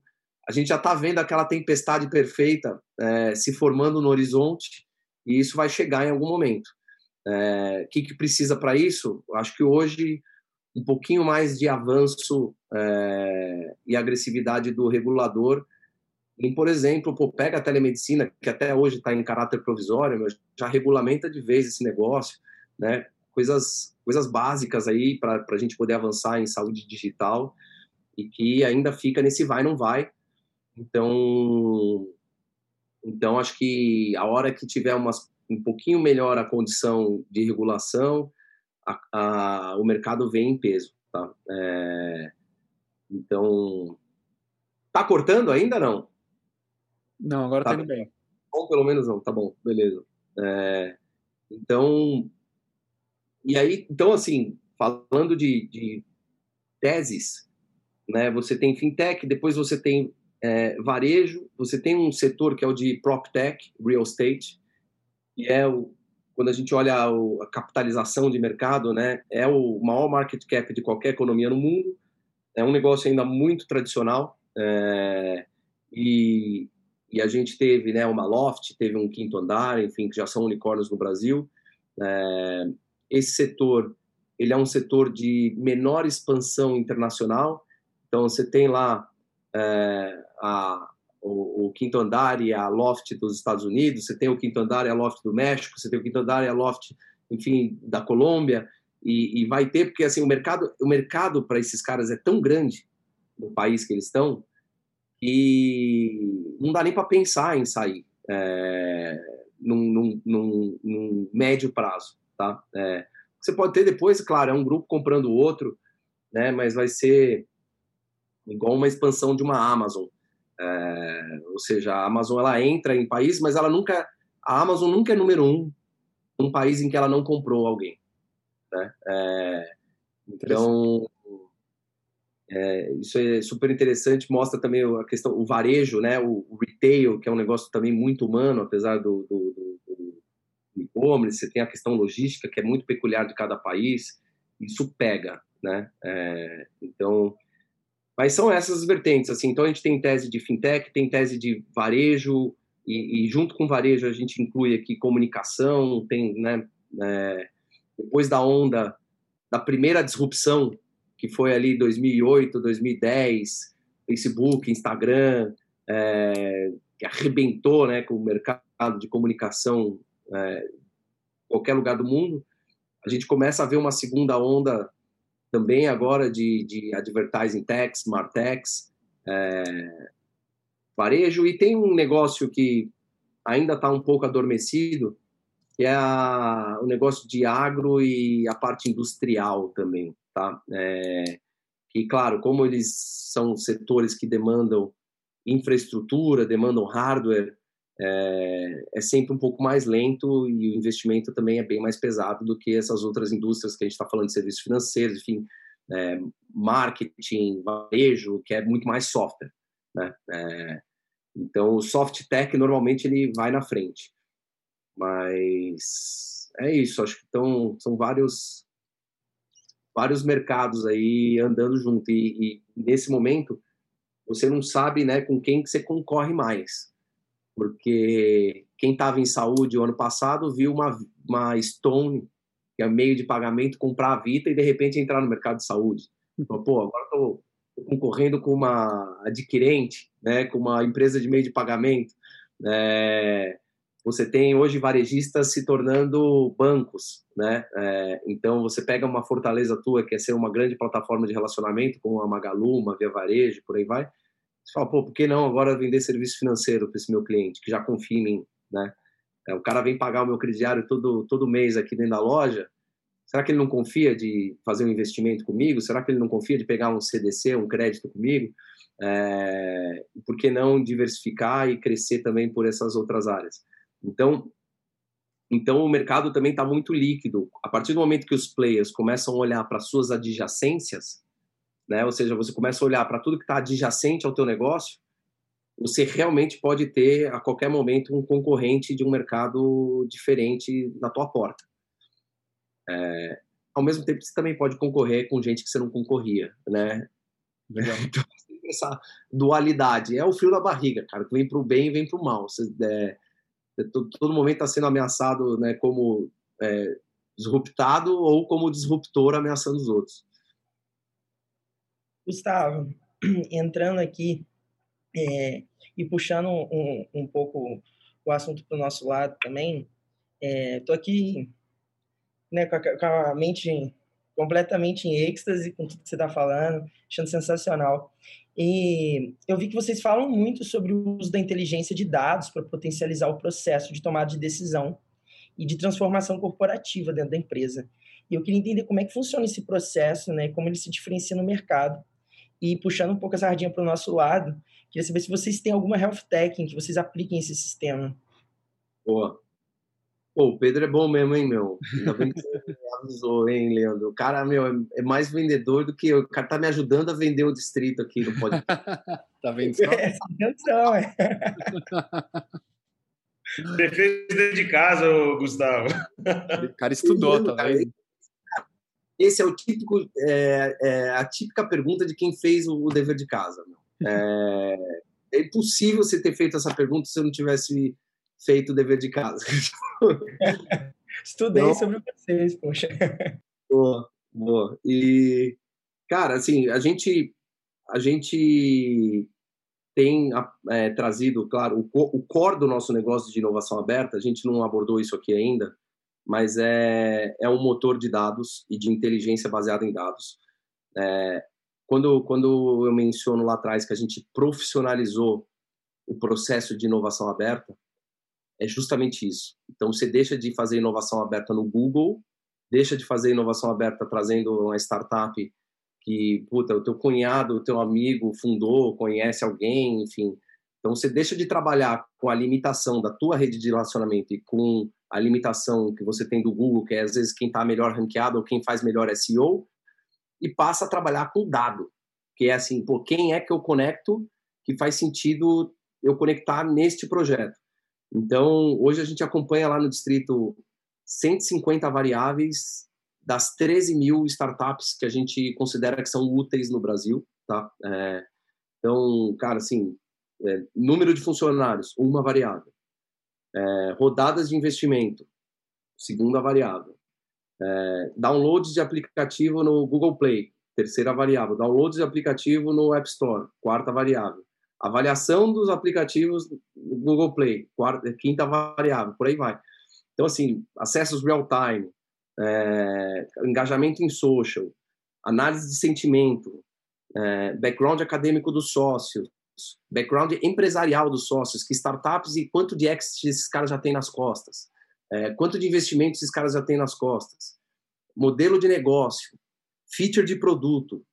a gente já está vendo aquela tempestade perfeita é, se formando no horizonte e isso vai chegar em algum momento. O é, que, que precisa para isso? Acho que hoje um pouquinho mais de avanço é, e agressividade do regulador em, por exemplo, pô, pega a telemedicina, que até hoje está em caráter provisório, já regulamenta de vez esse negócio, né? Coisas, coisas básicas aí para a gente poder avançar em saúde digital e que ainda fica nesse vai não vai. Então, então acho que a hora que tiver umas, um pouquinho melhor a condição de regulação, a, a, o mercado vem em peso, tá? É, então, tá cortando ainda não? Não, agora tá, tá indo bem. Bom, pelo menos não, tá bom, beleza. É, então, e aí, então assim, falando de, de, teses, né, você tem fintech, depois você tem é, varejo, você tem um setor que é o de PropTech, real estate, e é o, quando a gente olha a capitalização de mercado, né, é o maior market cap de qualquer economia no mundo, é um negócio ainda muito tradicional, é, e, e a gente teve né, uma loft, teve um quinto andar, enfim, que já são unicórnios no Brasil. É, esse setor, ele é um setor de menor expansão internacional, então você tem lá é, a, o, o, quinto andar e a loft dos Estados Unidos, você tem o quinto andar e a loft do México, você tem o quinto andar e a loft, enfim, da Colômbia, e, e vai ter, porque assim, o mercado, o mercado para esses caras é tão grande no país que eles estão, e não dá nem para pensar em sair é, num, num, num, num, médio prazo, tá? É, você pode ter depois, claro, é um grupo comprando o outro, né? Mas vai ser igual uma expansão de uma Amazon. É, ou seja, a Amazon ela entra em país, mas ela nunca, a Amazon nunca é número um um país em que ela não comprou alguém. Né? É, então, é, isso é super interessante, mostra também a questão, o varejo, né, o, o retail, que é um negócio também muito humano, apesar do, do, do, do e-commerce, você tem a questão logística, que é muito peculiar de cada país, isso pega, né, é, então, mas são essas vertentes, assim, então a gente tem tese de fintech, tem tese de varejo, e, e junto com varejo a gente inclui aqui comunicação, tem, né, é, depois da onda da primeira disrupção, que foi ali 2008, 2010, Facebook, Instagram, é, que arrebentou né, com o mercado de comunicação é, qualquer lugar do mundo, a gente começa a ver uma segunda onda também agora de, de advertising techs, martechs, é, varejo, e tem um negócio que ainda está um pouco adormecido, que é a, o negócio de agro e a parte industrial também, tá? É, que, claro, como eles são setores que demandam infraestrutura, demandam hardware, é, é, sempre um pouco mais lento e o investimento também é bem mais pesado do que essas outras indústrias que a gente está falando de serviços financeiros, enfim, é, marketing, varejo, que é muito mais software, né? É, então, o soft tech normalmente ele vai na frente. Mas é isso, acho que então, são vários vários mercados aí andando junto e, e nesse momento você não sabe, né, com quem que você concorre mais. Porque quem estava em saúde o ano passado viu uma uma Stone, que é meio de pagamento, comprar a Vita e de repente entrar no mercado de saúde. Então, pô, agora estou concorrendo com uma adquirente, né, com uma empresa de meio de pagamento. É, você tem hoje varejistas se tornando bancos, né? É, então você pega uma fortaleza tua que é ser uma grande plataforma de relacionamento com a Magalu, uma Via Varejo, por aí vai. Você fala, pô, por que não agora vender serviço financeiro para esse meu cliente que já confia em mim, né? É, o cara vem pagar o meu crediário todo todo mês aqui dentro da loja. Será que ele não confia de fazer um investimento comigo? Será que ele não confia de pegar um CDC, um crédito comigo? É, por que não diversificar e crescer também por essas outras áreas? Então, então o mercado também está muito líquido. A partir do momento que os players começam a olhar para suas adjacências, né, ou seja, você começa a olhar para tudo que está adjacente ao teu negócio, você realmente pode ter a qualquer momento um concorrente de um mercado diferente na tua porta. É, ao mesmo tempo, você também pode concorrer com gente que você não concorria, né? Então, essa dualidade é o frio da barriga, cara, vem para o bem e vem para o mal. Você, é, é, todo, todo, momento está sendo ameaçado, né, como é, disruptado ou como disruptor ameaçando os outros. Gustavo, entrando aqui é, e puxando um, um pouco o assunto para o nosso lado também, estou é, aqui né, com, a, com a mente completamente em êxtase com tudo que você está falando, achando sensacional. E eu vi que vocês falam muito sobre o uso da inteligência de dados para potencializar o processo de tomada de decisão e de transformação corporativa dentro da empresa. E eu queria entender como é que funciona esse processo, né, como ele se diferencia no mercado. E puxando um pouco a sardinha para o nosso lado, queria saber se vocês têm alguma health tech em que vocês apliquem esse sistema. Boa. Pô, o Pedro é bom mesmo, hein, meu? Ainda bem que você avisou, hein, Leandro? O cara, meu, é mais vendedor do que eu. O cara tá me ajudando a vender o distrito aqui no podcast. tá vendo só? É, atenção, é. Você fez dentro de casa, Gustavo. O cara estudou, tá vendo? Esse é o típico, é, é, a típica pergunta de quem fez o, o dever de casa. Meu. É, é impossível você ter feito essa pergunta se eu não tivesse feito o dever de casa. Estudei sobre vocês, poxa. Boa, boa. E, cara, assim, a gente, a gente tem é, trazido, claro, o, o core do nosso negócio de inovação aberta, a gente não abordou isso aqui ainda, mas é, é um motor de dados e de inteligência baseada em dados. É, quando, quando eu menciono lá atrás que a gente profissionalizou o processo de inovação aberta, é justamente isso. Então, você deixa de fazer inovação aberta no Google, deixa de fazer inovação aberta trazendo uma startup que, puta, o teu cunhado, o teu amigo fundou, conhece alguém, enfim. Então, você deixa de trabalhar com a limitação da tua rede de relacionamento e com a limitação que você tem do Google, que é às vezes quem está melhor ranqueado ou quem faz melhor SEO, e passa a trabalhar com dado, que é assim, pô, quem é que eu conecto que faz sentido eu conectar neste projeto. Então, hoje a gente acompanha lá no distrito 150 variáveis das 13 mil startups que a gente considera que são úteis no Brasil, tá? É, então, cara, assim, é, número de funcionários, uma variável. É, rodadas de investimento, segunda variável. É, downloads de aplicativo no Google Play, terceira variável. Downloads de aplicativo no App Store, quarta variável. Avaliação dos aplicativos no Google Play, quarta, quinta variável, por aí vai. Então, assim, acessos real-time, é, engajamento em social, análise de sentimento, é, background acadêmico dos sócios, background empresarial dos sócios, que startups e quanto de exit esses caras já têm nas costas, é, quanto de investimento esses caras já têm nas costas, modelo de negócio, feature de produto.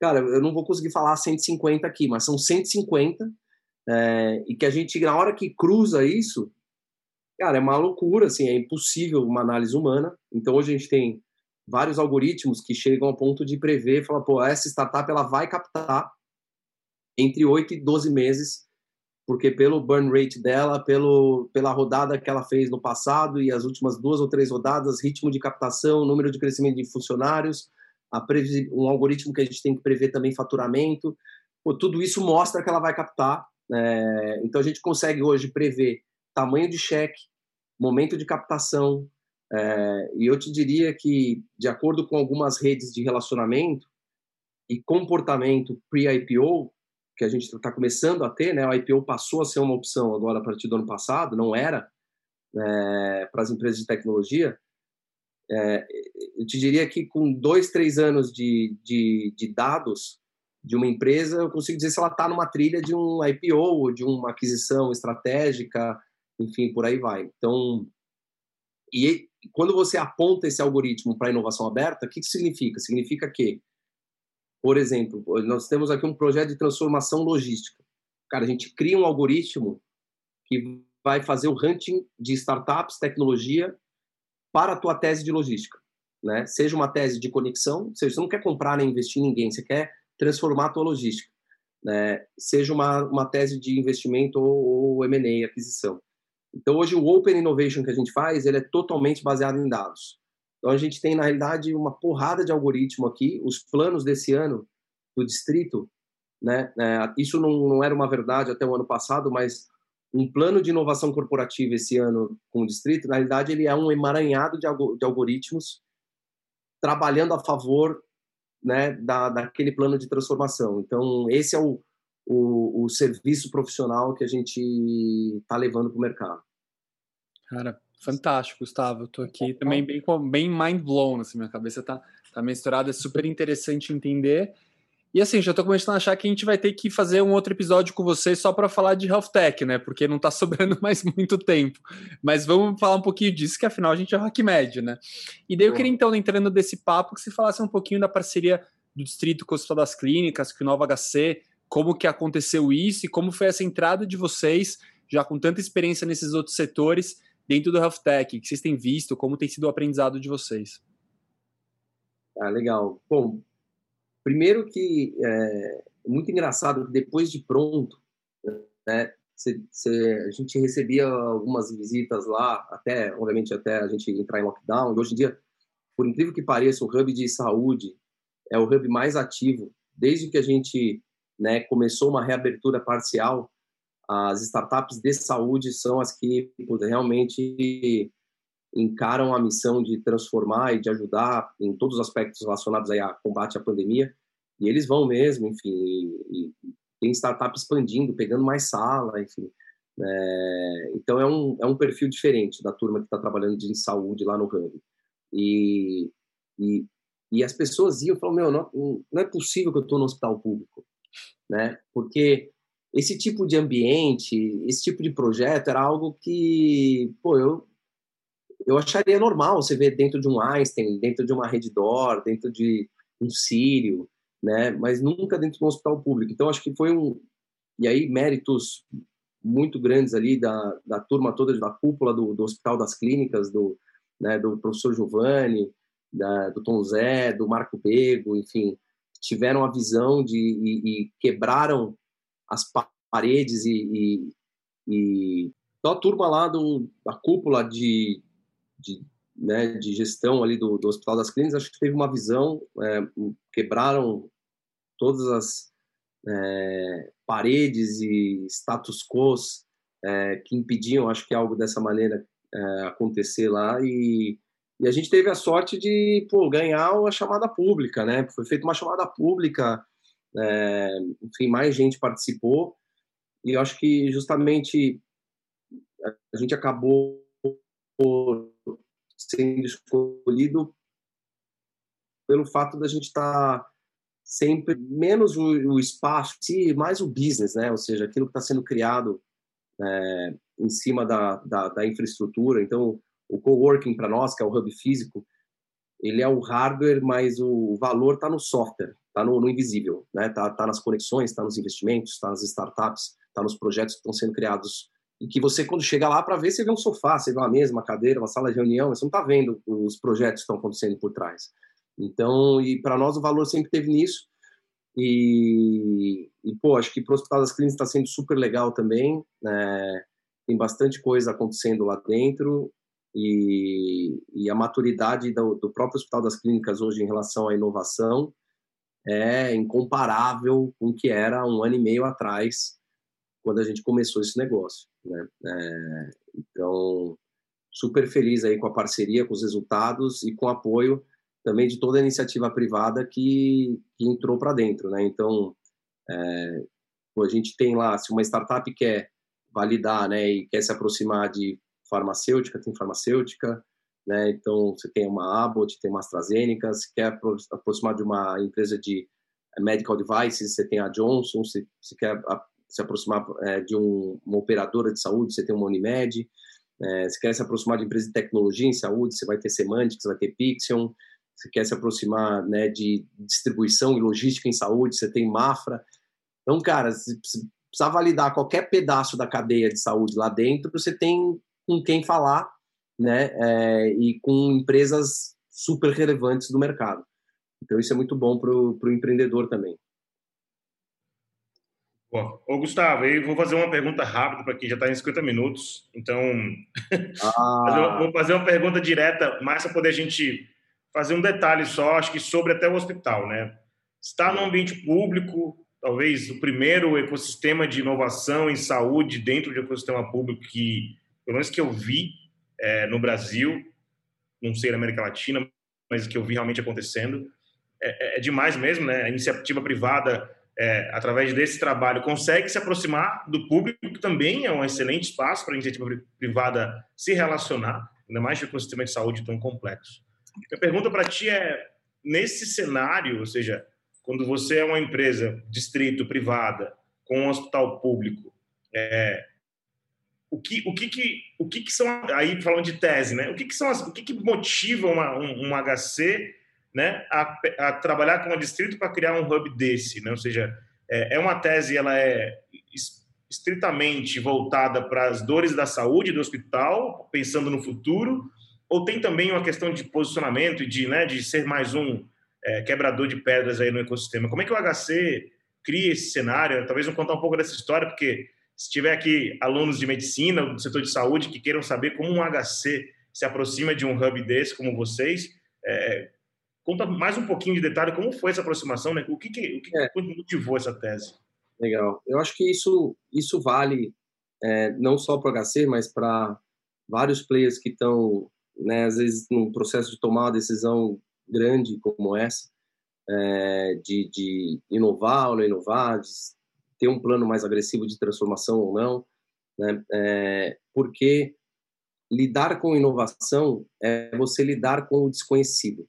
Cara, eu não vou conseguir falar 150 aqui, mas são 150 é, e que a gente, na hora que cruza isso, cara, é uma loucura, assim, é impossível uma análise humana. Então, hoje a gente tem vários algoritmos que chegam ao ponto de prever, falar, pô, essa startup ela vai captar entre 8 e 12 meses, porque pelo burn rate dela, pelo, pela rodada que ela fez no passado e as últimas duas ou três rodadas, ritmo de captação, número de crescimento de funcionários, um algoritmo que a gente tem que prever também faturamento, pô, tudo isso mostra que ela vai captar. É, então a gente consegue hoje prever tamanho de cheque, momento de captação, é, e eu te diria que, de acordo com algumas redes de relacionamento e comportamento pre-IPO, que a gente está começando a ter, né? O IPO passou a ser uma opção agora a partir do ano passado, não era é, para as empresas de tecnologia. É, eu te diria que com dois, três anos de, de, de, dados de uma empresa, eu consigo dizer se ela está numa trilha de um IPO, de uma aquisição estratégica, enfim, por aí vai. Então, e quando você aponta esse algoritmo para inovação aberta, o que, que significa? Significa que por exemplo, nós temos aqui um projeto de transformação logística. Cara, a gente cria um algoritmo que vai fazer o hunting de startups, tecnologia, para a tua tese de logística. Né? Seja uma tese de conexão, seja, você não quer comprar nem investir em ninguém, você quer transformar a tua logística. Né? Seja uma, uma tese de investimento ou, ou M&A, aquisição. Então, hoje, o Open Innovation que a gente faz, ele é totalmente baseado em dados. Então a gente tem na realidade uma porrada de algoritmo aqui. Os planos desse ano do distrito, né? É, isso não, não era uma verdade até o ano passado, mas um plano de inovação corporativa esse ano com o distrito, na realidade ele é um emaranhado de, de algoritmos trabalhando a favor né, da, daquele plano de transformação. Então, esse é o, o, o serviço profissional que a gente está levando para o mercado. Cara, Fantástico, Gustavo. Tô aqui também bem, bem mind blown, assim, minha cabeça tá, tá misturada, é super interessante entender. E assim, já tô começando a achar que a gente vai ter que fazer um outro episódio com vocês só para falar de health tech, né? Porque não tá sobrando mais muito tempo. Mas vamos falar um pouquinho disso, que afinal a gente é RockMed, né? E daí eu queria então, entrando desse papo, que você falasse um pouquinho da parceria do Distrito com o Hospital das Clínicas, com o Nova HC, como que aconteceu isso e como foi essa entrada de vocês, já com tanta experiência nesses outros setores, dentro do Health Tech, que vocês têm visto, como tem sido o aprendizado de vocês? Ah, legal. Bom, primeiro que é muito engraçado que depois de pronto, né, cê, cê, a gente recebia algumas visitas lá, até, obviamente, até a gente entrar em lockdown, e hoje em dia, por incrível que pareça, o hub de saúde é o hub mais ativo, desde que a gente né, começou uma reabertura parcial, as startups de saúde são as que realmente encaram a missão de transformar e de ajudar em todos os aspectos relacionados aí a combate à pandemia. E eles vão mesmo, enfim, e, e tem startup expandindo, pegando mais sala, enfim. É, então é um, é um perfil diferente da turma que está trabalhando de saúde lá no Hub. E, e E as pessoas iam falavam, meu, não, não é possível que eu estou no hospital público, né? Porque esse tipo de ambiente, esse tipo de projeto era algo que, pô, eu, eu acharia normal você ver dentro de um Einstein, dentro de uma Reddor, dentro de um Sírio, né? Mas nunca dentro de um hospital público. Então, acho que foi um... E aí, méritos muito grandes ali da, da turma toda, da cúpula do, do Hospital das Clínicas, do, né, do professor Giovanni, da, do Tom Zé, do Marco Bego, enfim, tiveram a visão de e, e quebraram as paredes e, e, e a turma lá do, da cúpula de, de, né, de gestão ali do, do, Hospital das Clínicas, acho que teve uma visão, é, quebraram todas as é, paredes e status quo é, que impediam, acho que algo dessa maneira é, acontecer lá e, e, a gente teve a sorte de pô, ganhar a chamada pública, né? Foi feita uma chamada pública, é, enfim, mais gente participou e eu acho que justamente a gente acabou sendo escolhido pelo fato da gente estar tá sempre menos o, o espaço, mais o business, né? Ou seja, aquilo que está sendo criado é, em cima da, da, da, infraestrutura. Então, o coworking para nós, que é o hub físico, ele é o hardware, mas o valor está no software, está no, no, invisível, né? Está tá nas conexões, está nos investimentos, está nas startups, está nos projetos que estão sendo criados e que você quando chega lá para ver você vê um sofá, você vê uma mesa, uma cadeira, uma sala de reunião, você não está vendo os projetos que estão acontecendo por trás. Então, e para nós o valor sempre teve nisso. E, e pô, acho que para o Hospital das Clínicas está sendo super legal também. Né? Tem bastante coisa acontecendo lá dentro. E, e a maturidade do, do, próprio Hospital das Clínicas hoje em relação à inovação é incomparável com o que era um ano e meio atrás, quando a gente começou esse negócio. Né? É, então, super feliz aí com a parceria, com os resultados e com o apoio também de toda a iniciativa privada que, que entrou para dentro, né? Então, é, a gente tem lá, se uma startup quer validar, né, e quer se aproximar de farmacêutica, tem farmacêutica, né? Então, você tem uma Abbott, tem uma AstraZeneca, se quer aproximar de uma empresa de medical devices, você tem a Johnson, se, se quer se aproximar é, de um, uma operadora de saúde, você tem uma Unimed, é, se quer se aproximar de empresa de tecnologia em saúde, você vai ter Semantics, vai ter Pixion, você quer se aproximar né, de distribuição e logística em saúde, você tem Mafra. Então, cara, se precisar validar qualquer pedaço da cadeia de saúde lá dentro, você tem com quem falar, né, é, e com empresas super relevantes do mercado. Então, isso é muito bom para o empreendedor também. Bom, ô Gustavo, eu vou fazer uma pergunta rápida para quem já está em 50 minutos. Então, ah. vou fazer uma pergunta direta, mais para poder a gente fazer um detalhe só, acho que sobre até o hospital, né? Está no ambiente público, talvez o primeiro ecossistema de inovação em saúde dentro do ecossistema público que, pelo menos que eu vi é, no Brasil, não sei na América Latina, mas que eu vi realmente acontecendo. É, é, é demais mesmo, né? A iniciativa privada, é, através desse trabalho, consegue se aproximar do público, que também é um excelente espaço para a iniciativa privada se relacionar, ainda mais no ecossistema de saúde tão complexo. A pergunta para ti é, nesse cenário, ou seja, quando você é uma empresa distrito privada com um hospital público, é, o que o que, que o que, que são aí falando de tese, né? O que, que são as, o que, que motiva uma, um, um HC, né, a, a trabalhar com um distrito para criar um hub desse, né? Ou seja, é, é uma tese, ela é estritamente voltada para as dores da saúde do hospital, pensando no futuro, ou tem também uma questão de posicionamento e de, né, de ser mais um é, quebrador de pedras aí no ecossistema? Como é que o HC cria esse cenário? Talvez vamos contar um pouco dessa história, porque se tiver aqui alunos de medicina, do setor de saúde, que queiram saber como um HC se aproxima de um hub desse, como vocês, é, conta mais um pouquinho de detalhe como foi essa aproximação, né? O que, que, o que, é. que motivou essa tese? Legal. Eu acho que isso, isso vale é, não só para o HC, mas para vários players que estão né, às vezes num processo de tomar uma decisão grande como essa, é, de, de, inovar ou não inovar, de ter um plano mais agressivo de transformação ou não, né, é, porque lidar com inovação é você lidar com o desconhecido.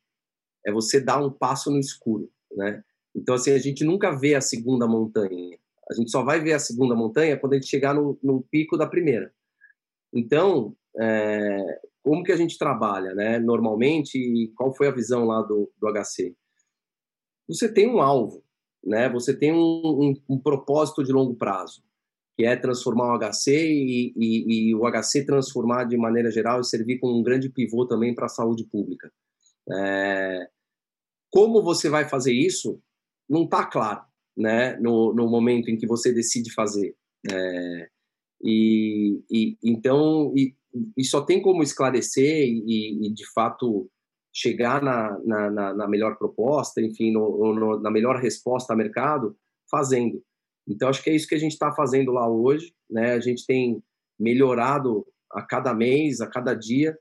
é você dar um passo no escuro, né? Então, assim, a gente nunca vê a segunda montanha. A gente só vai ver a segunda montanha quando a gente chegar no, no pico da primeira. Então, é, como que a gente trabalha, né? Normalmente, e qual foi a visão lá do, do HC? Você tem um alvo, né? Você tem um, um, um propósito de longo prazo, que é transformar o HC e, e, e, o HC transformar de maneira geral e servir como um grande pivô também para a saúde pública. É, como você vai fazer isso não está claro, né? No, no momento em que você decide fazer. É, e, e, então e, e, só tem como esclarecer e, e de fato chegar na, na, na, melhor proposta, enfim, no, no, na melhor resposta ao mercado, fazendo. Então acho que é isso que a gente está fazendo lá hoje, né? A gente tem melhorado a cada mês, a cada dia.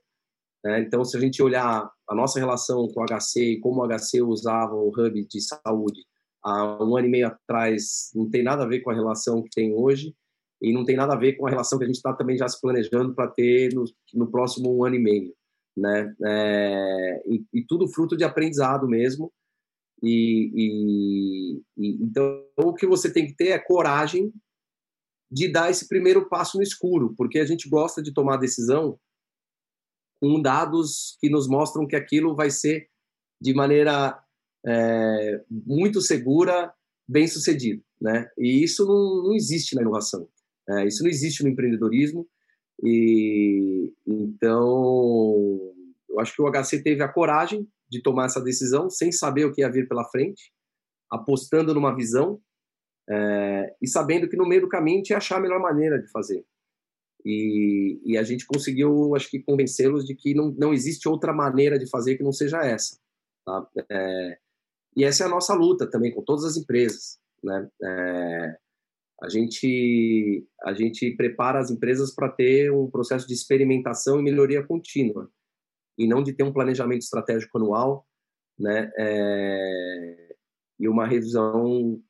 Né? Então se a gente olhar a nossa relação com o HC e como o HC usava o hub de saúde há um ano e meio atrás, não tem nada a ver com a relação que tem hoje e não tem nada a ver com a relação que a gente está também já se planejando para ter no, no, próximo um ano e meio, né? É, e, e, tudo fruto de aprendizado mesmo. E, e, e, então o que você tem que ter é coragem de dar esse primeiro passo no escuro, porque a gente gosta de tomar decisão com dados que nos mostram que aquilo vai ser de maneira é, muito segura, bem sucedido, né? E isso não, não existe na inovação. É, isso não existe no empreendedorismo. E então, eu acho que o HC teve a coragem de tomar essa decisão sem saber o que ia vir pela frente, apostando numa visão é, e sabendo que no meio do caminho tinha achar a melhor maneira de fazer. E, e a gente conseguiu, acho que, convencê-los de que não, não existe outra maneira de fazer que não seja essa. Tá? É, e essa é a nossa luta também com todas as empresas. Né? É, a gente a gente prepara as empresas para ter um processo de experimentação e melhoria contínua e não de ter um planejamento estratégico anual, né? É, e uma revisão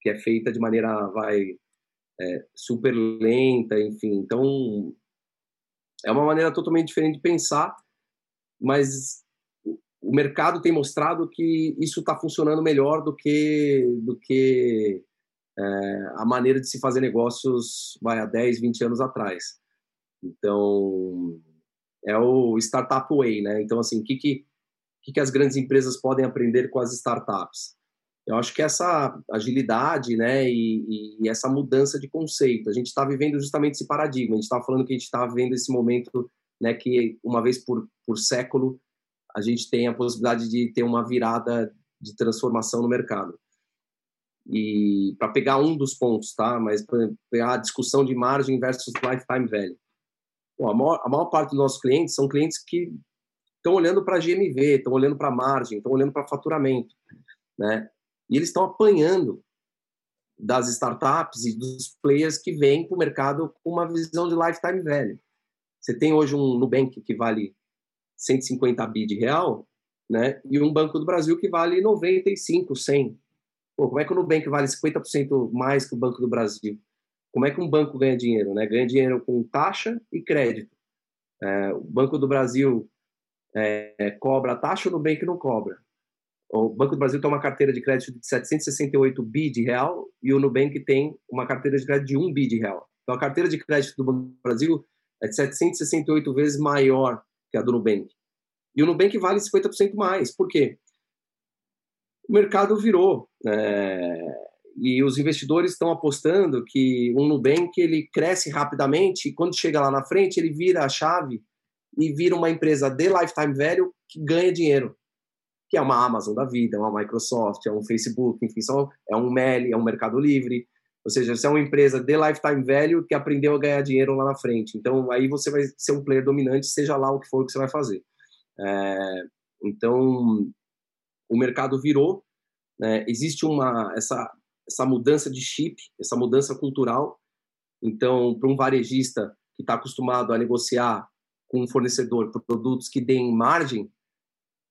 que é feita de maneira vai é, super lenta, enfim. Então é uma maneira totalmente diferente de pensar, mas o mercado tem mostrado que isso está funcionando melhor do que do que é, a maneira de se fazer negócios vai há 10, 20 anos atrás. Então, é o startup way, né? Então, assim, o que, que, que as grandes empresas podem aprender com as startups? Eu acho que essa agilidade, né, e, e essa mudança de conceito. A gente está vivendo justamente esse paradigma. A gente estava falando que a gente está vivendo esse momento, né, que uma vez por, por século a gente tem a possibilidade de ter uma virada de transformação no mercado. E para pegar um dos pontos, tá? Mas pegar a discussão de margem versus lifetime value. Bom, a, maior, a maior parte dos nossos clientes são clientes que estão olhando para GMV, estão olhando para margem, estão olhando para faturamento, né? E eles estão apanhando das startups e dos players que vêm para o mercado com uma visão de lifetime value. Você tem hoje um Nubank que vale 150 bi de real, né? E um Banco do Brasil que vale 95, 100. Pô, como é que o Nubank vale 50% mais que o Banco do Brasil? Como é que um banco ganha dinheiro? Né? Ganha dinheiro com taxa e crédito. É, o Banco do Brasil é, cobra a taxa, o Nubank não cobra. O Banco do Brasil tem uma carteira de crédito de 768 bi de real e o Nubank tem uma carteira de crédito de 1 bi de real. Então, a carteira de crédito do Banco do Brasil é de 768 vezes maior que a do Nubank. E o Nubank vale 50% mais. Por quê? O mercado virou. É, e os investidores estão apostando que um Nubank ele cresce rapidamente e quando chega lá na frente ele vira a chave e vira uma empresa de lifetime value que ganha dinheiro, que é uma Amazon da vida, é uma Microsoft, é um Facebook, enfim, são, é um Meli, é um Mercado Livre, ou seja, você é uma empresa de lifetime value que aprendeu a ganhar dinheiro lá na frente. Então aí você vai ser um player dominante, seja lá o que for que você vai fazer. É, então o mercado virou, né? existe uma essa essa mudança de chip, essa mudança cultural. Então, para um varejista que está acostumado a negociar com um fornecedor por produtos que deem margem,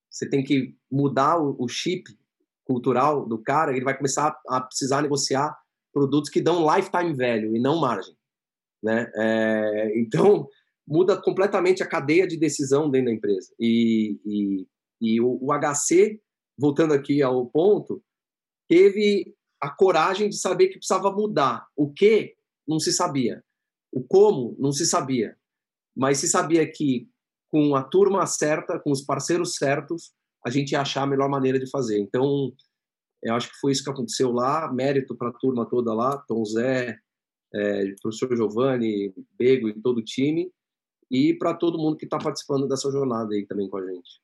você tem que mudar o, chip cultural do cara. Ele vai começar a precisar negociar produtos que dão lifetime value e não margem, né? É, então muda completamente a cadeia de decisão dentro da empresa. E, e, e o, o, HC voltando aqui ao ponto, teve a coragem de saber que precisava mudar. O que não se sabia. O como não se sabia. Mas se sabia que com a turma certa, com os parceiros certos, a gente ia achar a melhor maneira de fazer. Então, eu acho que foi isso que aconteceu lá. Mérito para a turma toda lá, Tom Zé, é, professor Giovanni, Bego e todo o time. E para todo mundo que está participando dessa jornada aí também com a gente.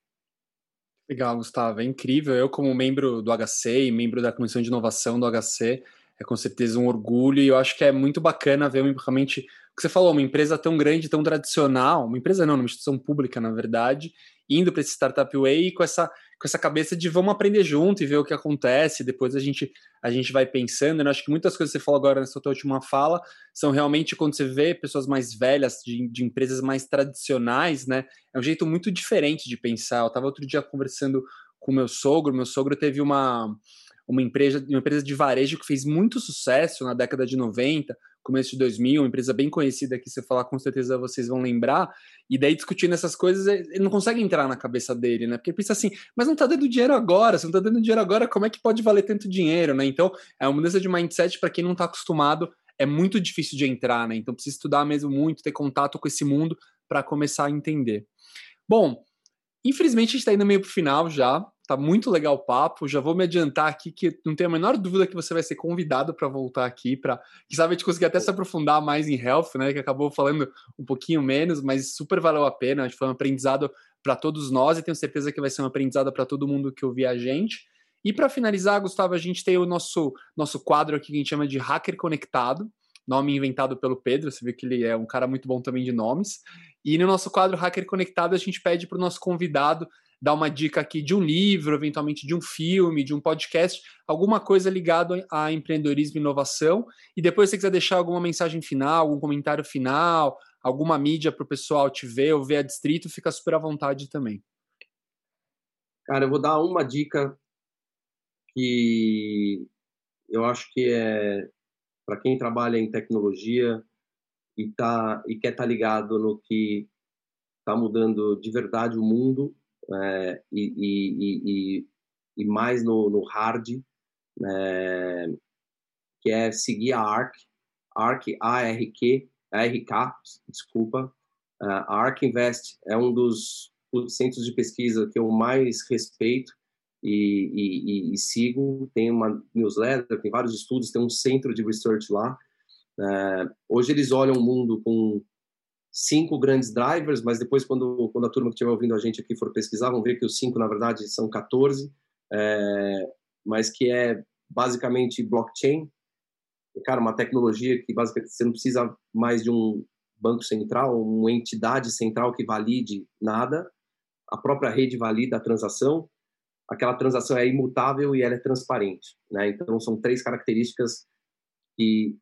Legal, Gustavo. É incrível. Eu, como membro do HC e membro da Comissão de Inovação do HC, é com certeza um orgulho e eu acho que é muito bacana ver realmente o que você falou, uma empresa tão grande, tão tradicional, uma empresa não, uma instituição pública, na verdade, indo para esse Startup Way com essa, com essa cabeça de vamos aprender junto e ver o que acontece, depois a gente, a gente vai pensando. Eu acho que muitas coisas que você falou agora nessa tua última fala são realmente quando você vê pessoas mais velhas, de, de empresas mais tradicionais, né? É um jeito muito diferente de pensar. Eu estava outro dia conversando com meu sogro, meu sogro teve uma uma empresa, uma empresa de varejo que fez muito sucesso na década de 90, começo de 2000, uma empresa bem conhecida que se eu falar com certeza vocês vão lembrar, e daí discutindo essas coisas, ele não consegue entrar na cabeça dele, né? Porque pensa assim, mas não tá dando dinheiro agora, se não tá dando dinheiro agora, como é que pode valer tanto dinheiro, né? Então, é uma mudança de mindset para quem não tá acostumado, é muito difícil de entrar, né? Então precisa estudar mesmo muito, ter contato com esse mundo para começar a entender. Bom, infelizmente a gente está indo meio pro final já. Tá muito legal o papo. Já vou me adiantar aqui que não tenho a menor dúvida que você vai ser convidado para voltar aqui para, quem sabe, a gente conseguir até se aprofundar mais em health, né? Que acabou falando um pouquinho menos, mas super valeu a pena. Que foi um aprendizado para todos nós e tenho certeza que vai ser um aprendizado para todo mundo que ouvir a gente. E para finalizar, Gustavo, a gente tem o nosso nosso quadro aqui que a gente chama de Hacker Conectado, nome inventado pelo Pedro. Você viu que ele é um cara muito bom também de nomes. E no nosso quadro Hacker Conectado, a gente pede para o nosso convidado dar uma dica aqui de um livro, eventualmente de um filme, de um podcast, alguma coisa ligada a empreendedorismo e inovação. E depois, se você quiser deixar alguma mensagem final, algum comentário final, alguma mídia para o pessoal te ver ou ver a distrito, fica super à vontade também. Cara, eu vou dar uma dica que eu acho que é para quem trabalha em tecnologia e, tá, e quer estar tá ligado no que está mudando de verdade o mundo é, e, e, e, e, mais no, no hard, é, que é seguir a ARC, ARC, A-R-Q, A-R-K, desculpa. A ARC Invest é um dos centros de pesquisa que eu mais respeito e, e, sigo. Tem uma newsletter, tem vários estudos, tem um centro de research lá. É, hoje eles olham o mundo com cinco grandes drivers, mas depois, quando, quando a turma que estiver ouvindo a gente aqui for pesquisar, vão ver que os cinco, na verdade, são 14, é, mas que é basicamente blockchain. Cara, uma tecnologia que basicamente você não precisa mais de um banco central, uma entidade central que valide nada. A própria rede valida a transação. Aquela transação é imutável e ela é transparente. Né? Então, são três características que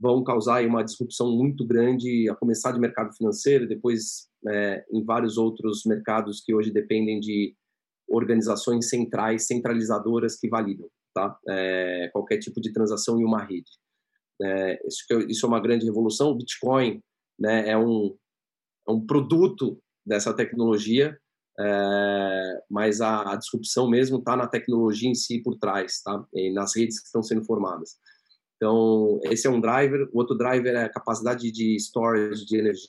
vão causar uma disrupção muito grande, a começar de mercado financeiro, depois é, em vários outros mercados que hoje dependem de organizações centrais, centralizadoras que validam tá? É, qualquer tipo de transação em uma rede. É, isso, isso, é uma grande revolução. O Bitcoin né, é, um, é um produto dessa tecnologia, é, mas a, a, disrupção mesmo está na tecnologia em si por trás, tá? E nas redes que estão sendo formadas. Então, esse é um driver. O outro driver é a capacidade de storage de energia,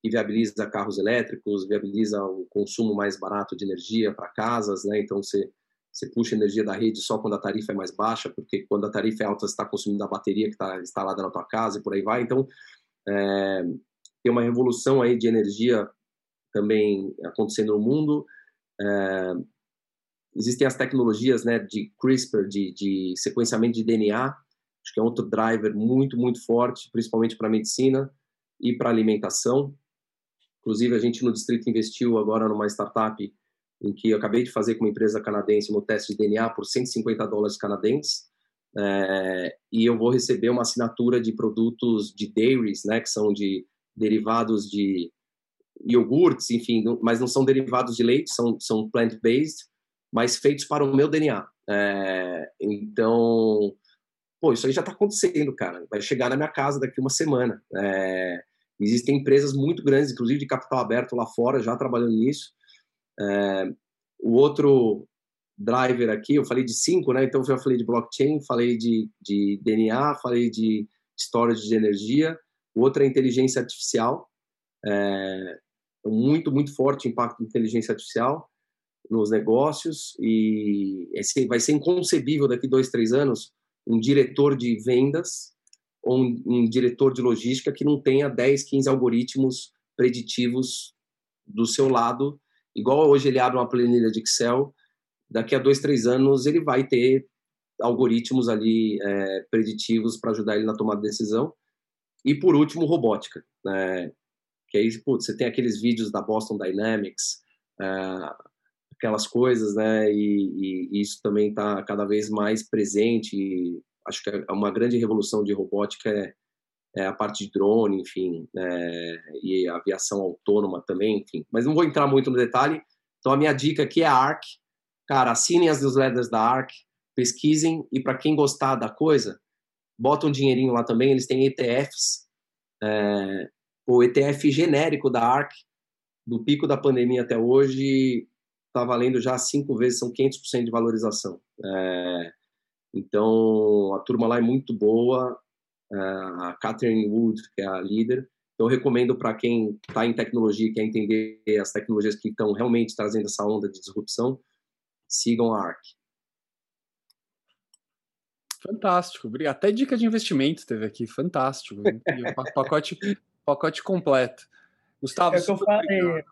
que viabiliza carros elétricos, viabiliza o consumo mais barato de energia para casas, né? Então, você, você puxa energia da rede só quando a tarifa é mais baixa, porque quando a tarifa é alta, você está consumindo a bateria que está instalada na tua casa e por aí vai. Então, é, tem uma revolução aí de energia também acontecendo no mundo. É, existem as tecnologias né, de CRISPR, de, de sequenciamento de DNA, Acho que é outro driver muito, muito forte, principalmente para a medicina e para a alimentação. Inclusive, a gente no distrito investiu agora numa startup em que eu acabei de fazer com uma empresa canadense no teste de DNA por 150 dólares canadenses. É, e eu vou receber uma assinatura de produtos de dairies, né, que são de derivados de iogurtes, enfim, mas não são derivados de leite, são, são plant-based, mas feitos para o meu DNA. É, então, pô, isso aí já está acontecendo, cara. Vai chegar na minha casa daqui uma semana. É, existem empresas muito grandes, inclusive de capital aberto lá fora, já trabalhando nisso. É, o outro driver aqui, eu falei de cinco, né? Então eu já falei de blockchain, falei de, de DNA, falei de storage de energia, o outro é inteligência artificial, é, muito, muito forte impacto de inteligência artificial nos negócios e esse vai ser inconcebível daqui dois, três anos um diretor de vendas ou um, um diretor de logística que não tenha 10, 15 algoritmos preditivos do seu lado, igual hoje ele abre uma planilha de Excel, daqui a dois, três anos ele vai ter algoritmos ali é, preditivos para ajudar ele na tomada de decisão. E por último, robótica, né? que aí, putz, você tem aqueles vídeos da Boston Dynamics, é, aquelas coisas, né? E, e isso também está cada vez mais presente. E acho que é uma grande revolução de robótica é, é a parte de drone, enfim, é, e aviação autônoma também, enfim. Mas não vou entrar muito no detalhe. Então a minha dica aqui é a ARC. Cara, assinem as newsletters da ARC, pesquisem e para quem gostar da coisa, bota um dinheirinho lá também. Eles têm ETFs, é, o ETF genérico da ARC do pico da pandemia até hoje está valendo já cinco vezes, são 500% de valorização. É, então, a turma lá é muito boa, é, a Catherine Wood, que é a líder, eu recomendo para quem está em tecnologia, quer entender as tecnologias que estão realmente trazendo essa onda de disrupção, sigam a ARC. Fantástico, obrigado. Até dica de investimento teve aqui, fantástico. pacote, pacote completo. Gustavo, é o que eu falei.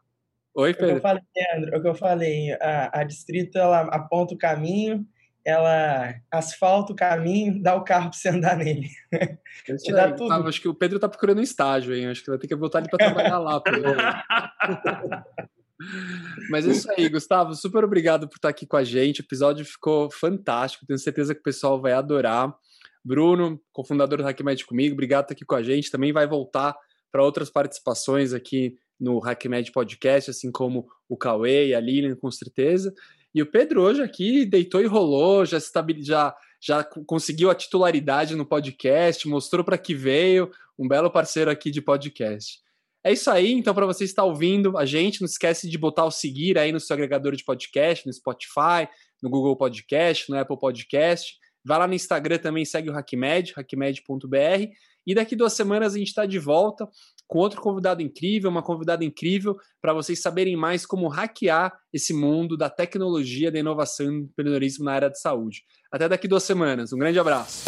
Oi, Pedro. É o que eu falei, Leandro, é o que eu falei. A, a Distrito, ela aponta o caminho, ela asfalta o caminho, dá o carro para você andar nele. Te dá tudo. Ah, acho que o Pedro tá procurando um estágio, hein? Acho que vai ter que botar ele para trabalhar lá. Mas é isso aí, Gustavo. Super obrigado por estar aqui com a gente. O episódio ficou fantástico. Tenho certeza que o pessoal vai adorar. Bruno, cofundador do HackMed comigo, obrigado por estar aqui com a gente. Também vai voltar para outras participações aqui no HackMed Podcast, assim como o Cauê e a Lilian, com certeza. E o Pedro hoje aqui deitou e rolou, já, já, já conseguiu a titularidade no podcast, mostrou para que veio, um belo parceiro aqui de podcast. É isso aí, então, para você estar ouvindo a gente, não esquece de botar o seguir aí no seu agregador de podcast, no Spotify, no Google Podcast, no Apple Podcast. Vai lá no Instagram também, segue o HackMed, hackmed.br. E daqui duas semanas a gente está de volta com outro convidado incrível, uma convidada incrível, para vocês saberem mais como hackear esse mundo da tecnologia, da inovação e do empreendedorismo na área de saúde. Até daqui duas semanas. Um grande abraço.